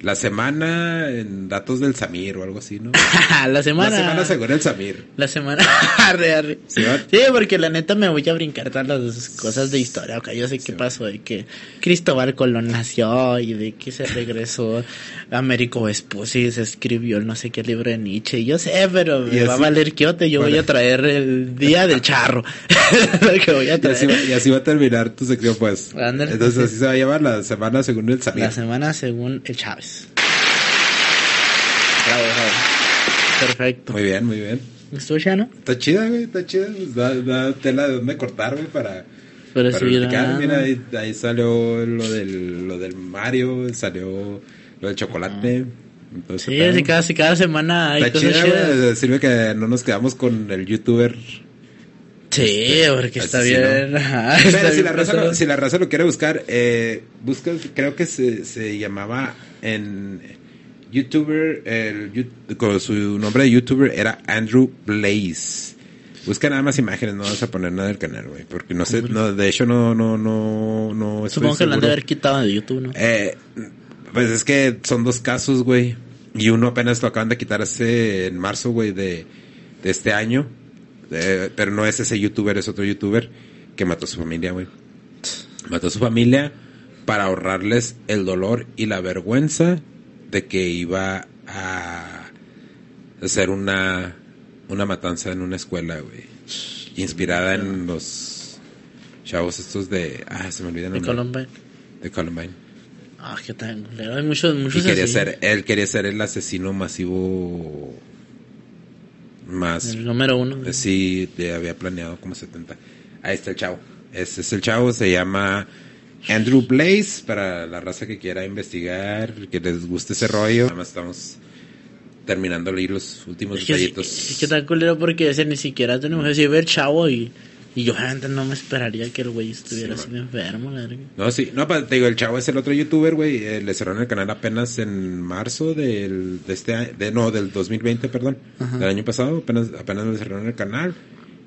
la semana en datos del Samir o algo así, ¿no? (laughs) la semana. La semana según el Samir. La semana. (laughs) arre, arre. ¿Sí, porque la neta me voy a brincar todas las cosas de historia. Ok, yo sé qué pasó, de que Cristóbal Colón nació y de que se regresó a Américo Vespucci y se escribió el no sé qué libro de Nietzsche. Yo sé, pero me va a valer quiote. Yo voy a traer el día del charro. (laughs) Lo que voy a Y así, va, y así va a terminar tu sección, pues. Entonces así se va a llamar la semana según el Samir. La semana según el Chávez. Bravo, bravo. Perfecto. Muy bien, muy bien. ¿Estuvo ya, no? Está chida, güey, está chida. Da, da tela de dónde cortar, güey, para, para explicar. nada. Mira, ahí, ahí salió lo del, lo del Mario, salió lo del chocolate. Entonces, Sí, cada, cada semana hay Está cosas chida, chidas. Sirve que no nos quedamos con el youtuber. Sí, porque está bien. (laughs) ajá, Pero está si bien la, raza lo, si la raza lo quiere buscar, eh, busca, creo que se, se llamaba en YouTuber, el, con su nombre de YouTuber era Andrew Blaze. Busca nada más imágenes, no vas a poner nada del canal, güey, porque no sé, no, de hecho no, no, no, no Supongo que lo han de haber quitado de YouTube, ¿no? Eh, pues es que son dos casos, güey. Y uno apenas lo acaban de quitar hace en marzo, güey, de, de este año. Eh, pero no es ese youtuber, es otro youtuber que mató a su familia, güey. Mató a su familia para ahorrarles el dolor y la vergüenza de que iba a hacer una, una matanza en una escuela, güey. Inspirada en los chavos estos de... Ah, se me olvidan De. Columbine. De Columbine. Ah, que tan. Hay muchos, Y muchos quería así. ser, él quería ser el asesino masivo más, El número uno. sí, había planeado como 70. Ahí está el chavo. Ese es el chavo, se llama Andrew Blaze, para la raza que quiera investigar, que les guste ese rollo. Nada más estamos terminando de leer los últimos Es que, detallitos. es que tan culero porque ese ni siquiera tenemos que ver chavo y, y yo obviamente no me esperaría que el güey estuviera Sí, así de enfermo, la verga. No, sí, no, pero te digo, el chavo es el otro youtuber, güey. eh, le cerraron el canal apenas en marzo del, de este año, de, no, del 2020, perdón. Ajá. Del año pasado, apenas, apenas le cerraron el canal.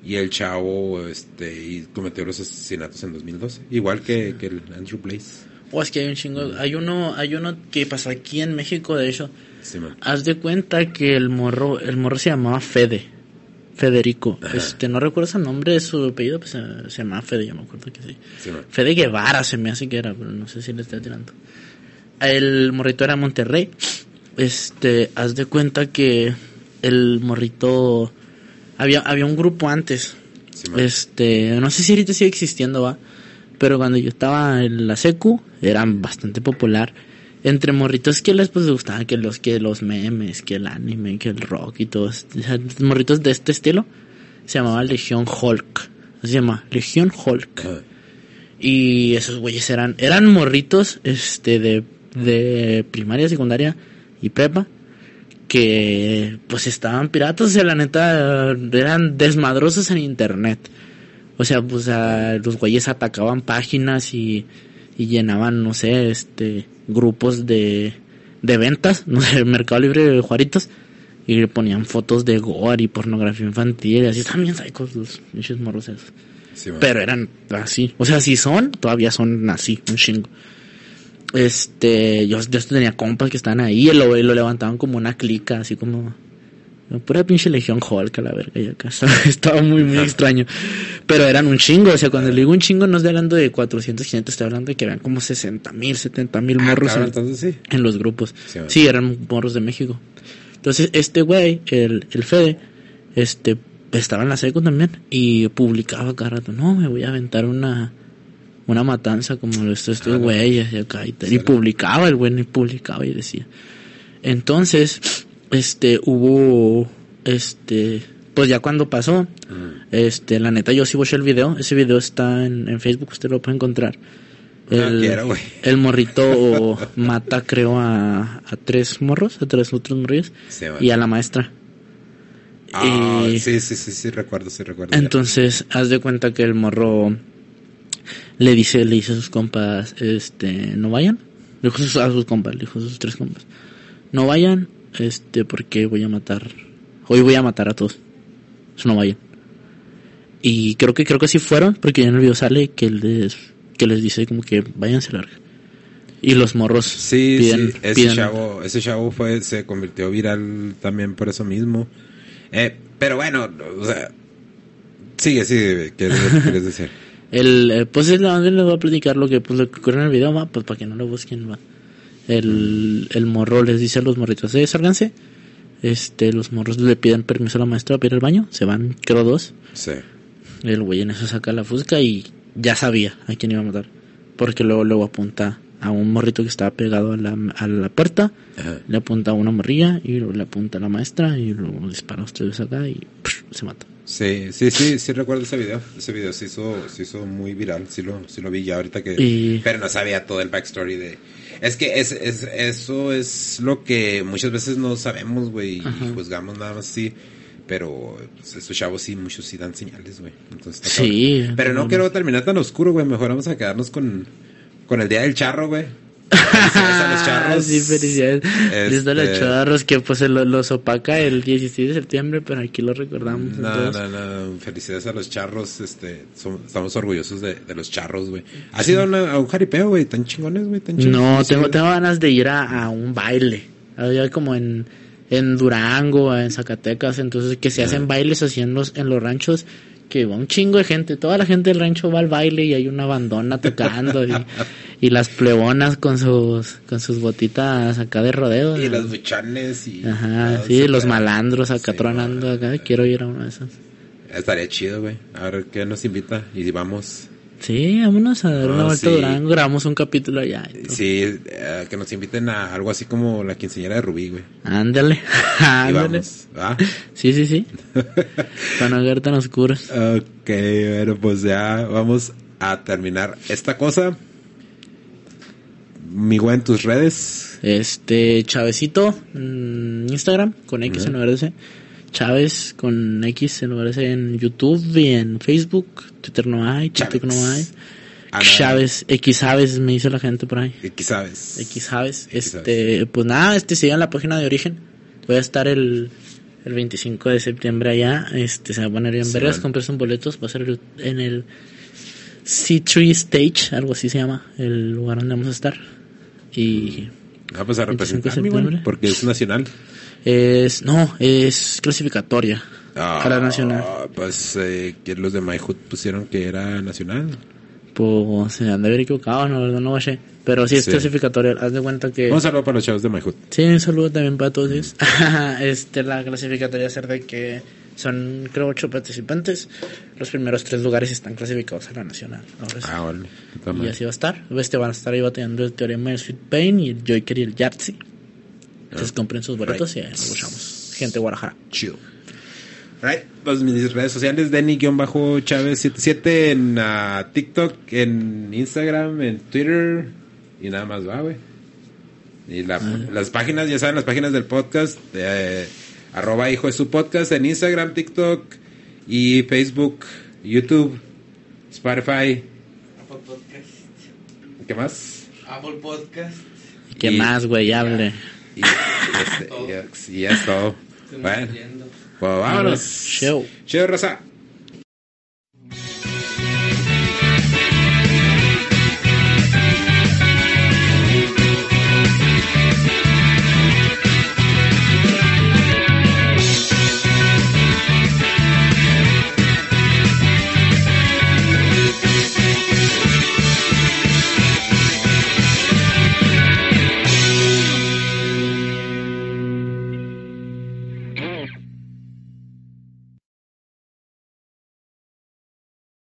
Y el chavo, este, y cometió los asesinatos en 2012. Igual que, que el Andrew Blaze. O es que hay un chingo. Hay uno, hay uno que pasó aquí en México, de hecho. Sí. Haz de cuenta que el morro, el morro se llamaba Fede. Federico. Ajá. Este, no recuerdo el nombre de su apellido, pues se, se llamaba Fede, yo me acuerdo que sí. Fede Guevara se me hace que era, pero no sé si le estoy tirando. El morrito era Monterrey. Este, haz de cuenta que el morrito había, había un grupo antes. Sí. Este, no sé si ahorita sigue existiendo, va. Pero cuando yo estaba en la secu, eran bastante popular. Entre morritos que les pues gustaban que los que los memes, que el anime, que el rock y todo. o sea, morritos de este estilo. Se llamaba Legión Hulk. Se llama, Legión Hulk. Ajá. Y esos güeyes eran, eran morritos, este, de, de primaria, secundaria y prepa, que pues estaban piratas, o sea, la neta, eran desmadrosos en internet. O sea, pues a, los güeyes atacaban páginas y, y llenaban, no sé, este, grupos de, de ventas, (laughs) no sé, Mercado Libre de Juaritos, y le ponían fotos de gore y pornografía infantil, y así también psychos los pinches morros esos. Sí, man. Pero eran así. O sea, si son, todavía son así, un chingo. Este, yo, yo tenía compas que estaban ahí y lo, y lo levantaban como una clica, así como. Pura pinche Legión Hulk a la verga y acá. Estaba, (laughs) estaba muy, muy extraño. Pero eran un chingo. O sea, cuando le digo un chingo, no estoy hablando de 400, 500, estoy hablando de que eran como 60 mil, 70 mil Ah, morros cabrón, en, entonces sí. en los grupos. Sí. Sí, eran morros de México. Entonces, este güey, el, el Fede, este, estaba en la seco también y publicaba cada rato, no, me voy a aventar una, una matanza como estos, estos Ah, güeyes y acá y tal. Y publicaba el güey, y publicaba y decía. Entonces, este, hubo, este, pues ya cuando pasó, Mm. este, la neta, yo sí watché el video. Ese video está en, en Facebook, usted lo puede encontrar. No El, quiero, güey. el (laughs) morrito mata, creo, a, a tres morros, a tres otros morrillos, Sí, y a la maestra. Ah, y- sí, sí, sí, sí, recuerdo, sí, recuerdo. Entonces, haz de cuenta que el morro le dice, le dice a sus compas, este, no vayan. Le dijo a sus- a sus compas, le dijo a sus tres compas, no vayan este, porque voy a matar, hoy voy a matar a todos. Eso no vayan. Y creo que, creo que sí fueron, porque ya en el video sale que les, que les dice como que váyanse larga. Y los morros Sí, piden, sí, ese piden- chavo, ese chavo fue, se convirtió viral también por eso mismo. Eh, pero bueno, o sea, sigue, sigue, ¿qué es lo que quieres decir? (laughs) El, eh, pues es la les voy a platicar lo que, pues, lo que ocurre en el video, va, pues para que no lo busquen, va. El, el morro les dice a los morritos, eh, sálganse. Este, los morros le piden permiso a la maestra para ir al baño, se van, creo dos. Sí. El güey en eso saca la fusca y ya sabía a quién iba a matar. Porque luego, luego apunta a un morrito que estaba pegado a la, a la puerta, Ajá. le apunta a una morrilla y luego le apunta a la maestra y luego dispara a ustedes acá y psh, se mata. Sí, sí, sí, sí recuerdo ese video. Ese video se hizo, se hizo muy viral, sí lo, sí lo vi ya ahorita que... Y- Pero no sabía todo el backstory de... Es que es, es, eso es lo que muchas veces no sabemos, güey, y juzgamos nada más así. Pero pues, estos chavos sí, muchos sí dan señales, güey. Entonces, Sí. cabrón. Pero no no. quiero terminar tan oscuro, güey. Mejor vamos a quedarnos con, con el día del charro, güey. Felicidades a los charros. (laughs) sí, felicidades. Este- Listo a los charros que pues se lo- los opaca el 16 de septiembre, pero aquí lo recordamos. No, entonces. no, no, felicidades a los charros, este, som- estamos orgullosos de, de los charros, güey. ¿Has ido a, una- a un jaripeo, güey? ¿Tan chingones, güey? ¿Tan No, chingones? tengo, tengo ganas de ir a, a un baile. Había como en, en Durango, en Zacatecas, entonces que se hacen bailes así en los, en los ranchos, que va un chingo de gente, toda la gente del rancho va al baile y hay una bandona tocando y, (laughs) y las plebonas con sus, con sus botitas acá de rodeo. Y ¿no? los buchones y... Ajá, sí, los malandros acá Sí, tronando acá, quiero ir a uno de esos. Estaría chido, güey. A ver qué nos invita y vamos. Sí, vámonos a dar una Ah, vuelta a sí. Durango, grabamos un capítulo allá. y todo. Sí, eh, que nos inviten a algo así como la quinceañera de Rubí, güey. Ándale, (laughs) ándale. Sí, sí, sí. Para no ver tan oscuros. Ok, bueno, pues ya vamos a terminar esta cosa. Mi güey en tus redes. Este, Chavecito, mm, Instagram, con X en lugar de C. Chávez con X lugar de C en YouTube y en Facebook. Twitter no hay, TikTok no hay. Chávez. Ah. Chávez, X Chávez, me dice la gente por ahí. X Chávez. X Este, pues nada, este sigan la página de origen. Voy a estar el, el 25 de septiembre allá. Este, se va a poner bien Sí, vergas, man. comprarse un boletos. Va a ser en el C3 Stage, algo así se llama, el lugar donde vamos a estar. Y Ah, pues a 25 de representar, porque es nacional. Es, no, es clasificatoria Ah, para nacional. Pues eh, que los de MyHood pusieron que era nacional. Pues se han de haber equivocado, no, verdad, no vaya. Pero sí es Sí. clasificatoria. Haz de cuenta que. Un saludo para los chavos de MyHood. Sí, un saludo también para todos ellos. (laughs) este, la clasificatoria a ser de que son, creo, ocho participantes. Los primeros tres lugares están clasificados a la nacional. Ahora sí. Ah, vale. Y así va a estar. Este van a estar ahí batallando el teorema del Sweet Pain y el Joker y el Yahtzee. Entonces compren sus boletos y ahí nos escuchamos. Gente de Guadalajara. Chill. Right. Pues mis redes sociales, Denny-Chávez77 en ah, TikTok, en Instagram, en Twitter y nada más va, güey. Y la- las páginas, ya saben, las páginas del podcast, eh, arroba hijo de su podcast en Instagram, TikTok y Facebook, YouTube, Spotify. Apple Podcast. ¿Qué más? Apple Podcast. ¿Qué Y- más, güey? Hable. Y, este, y, y es todo. Bueno, pues vámonos. Show. Chido, raza.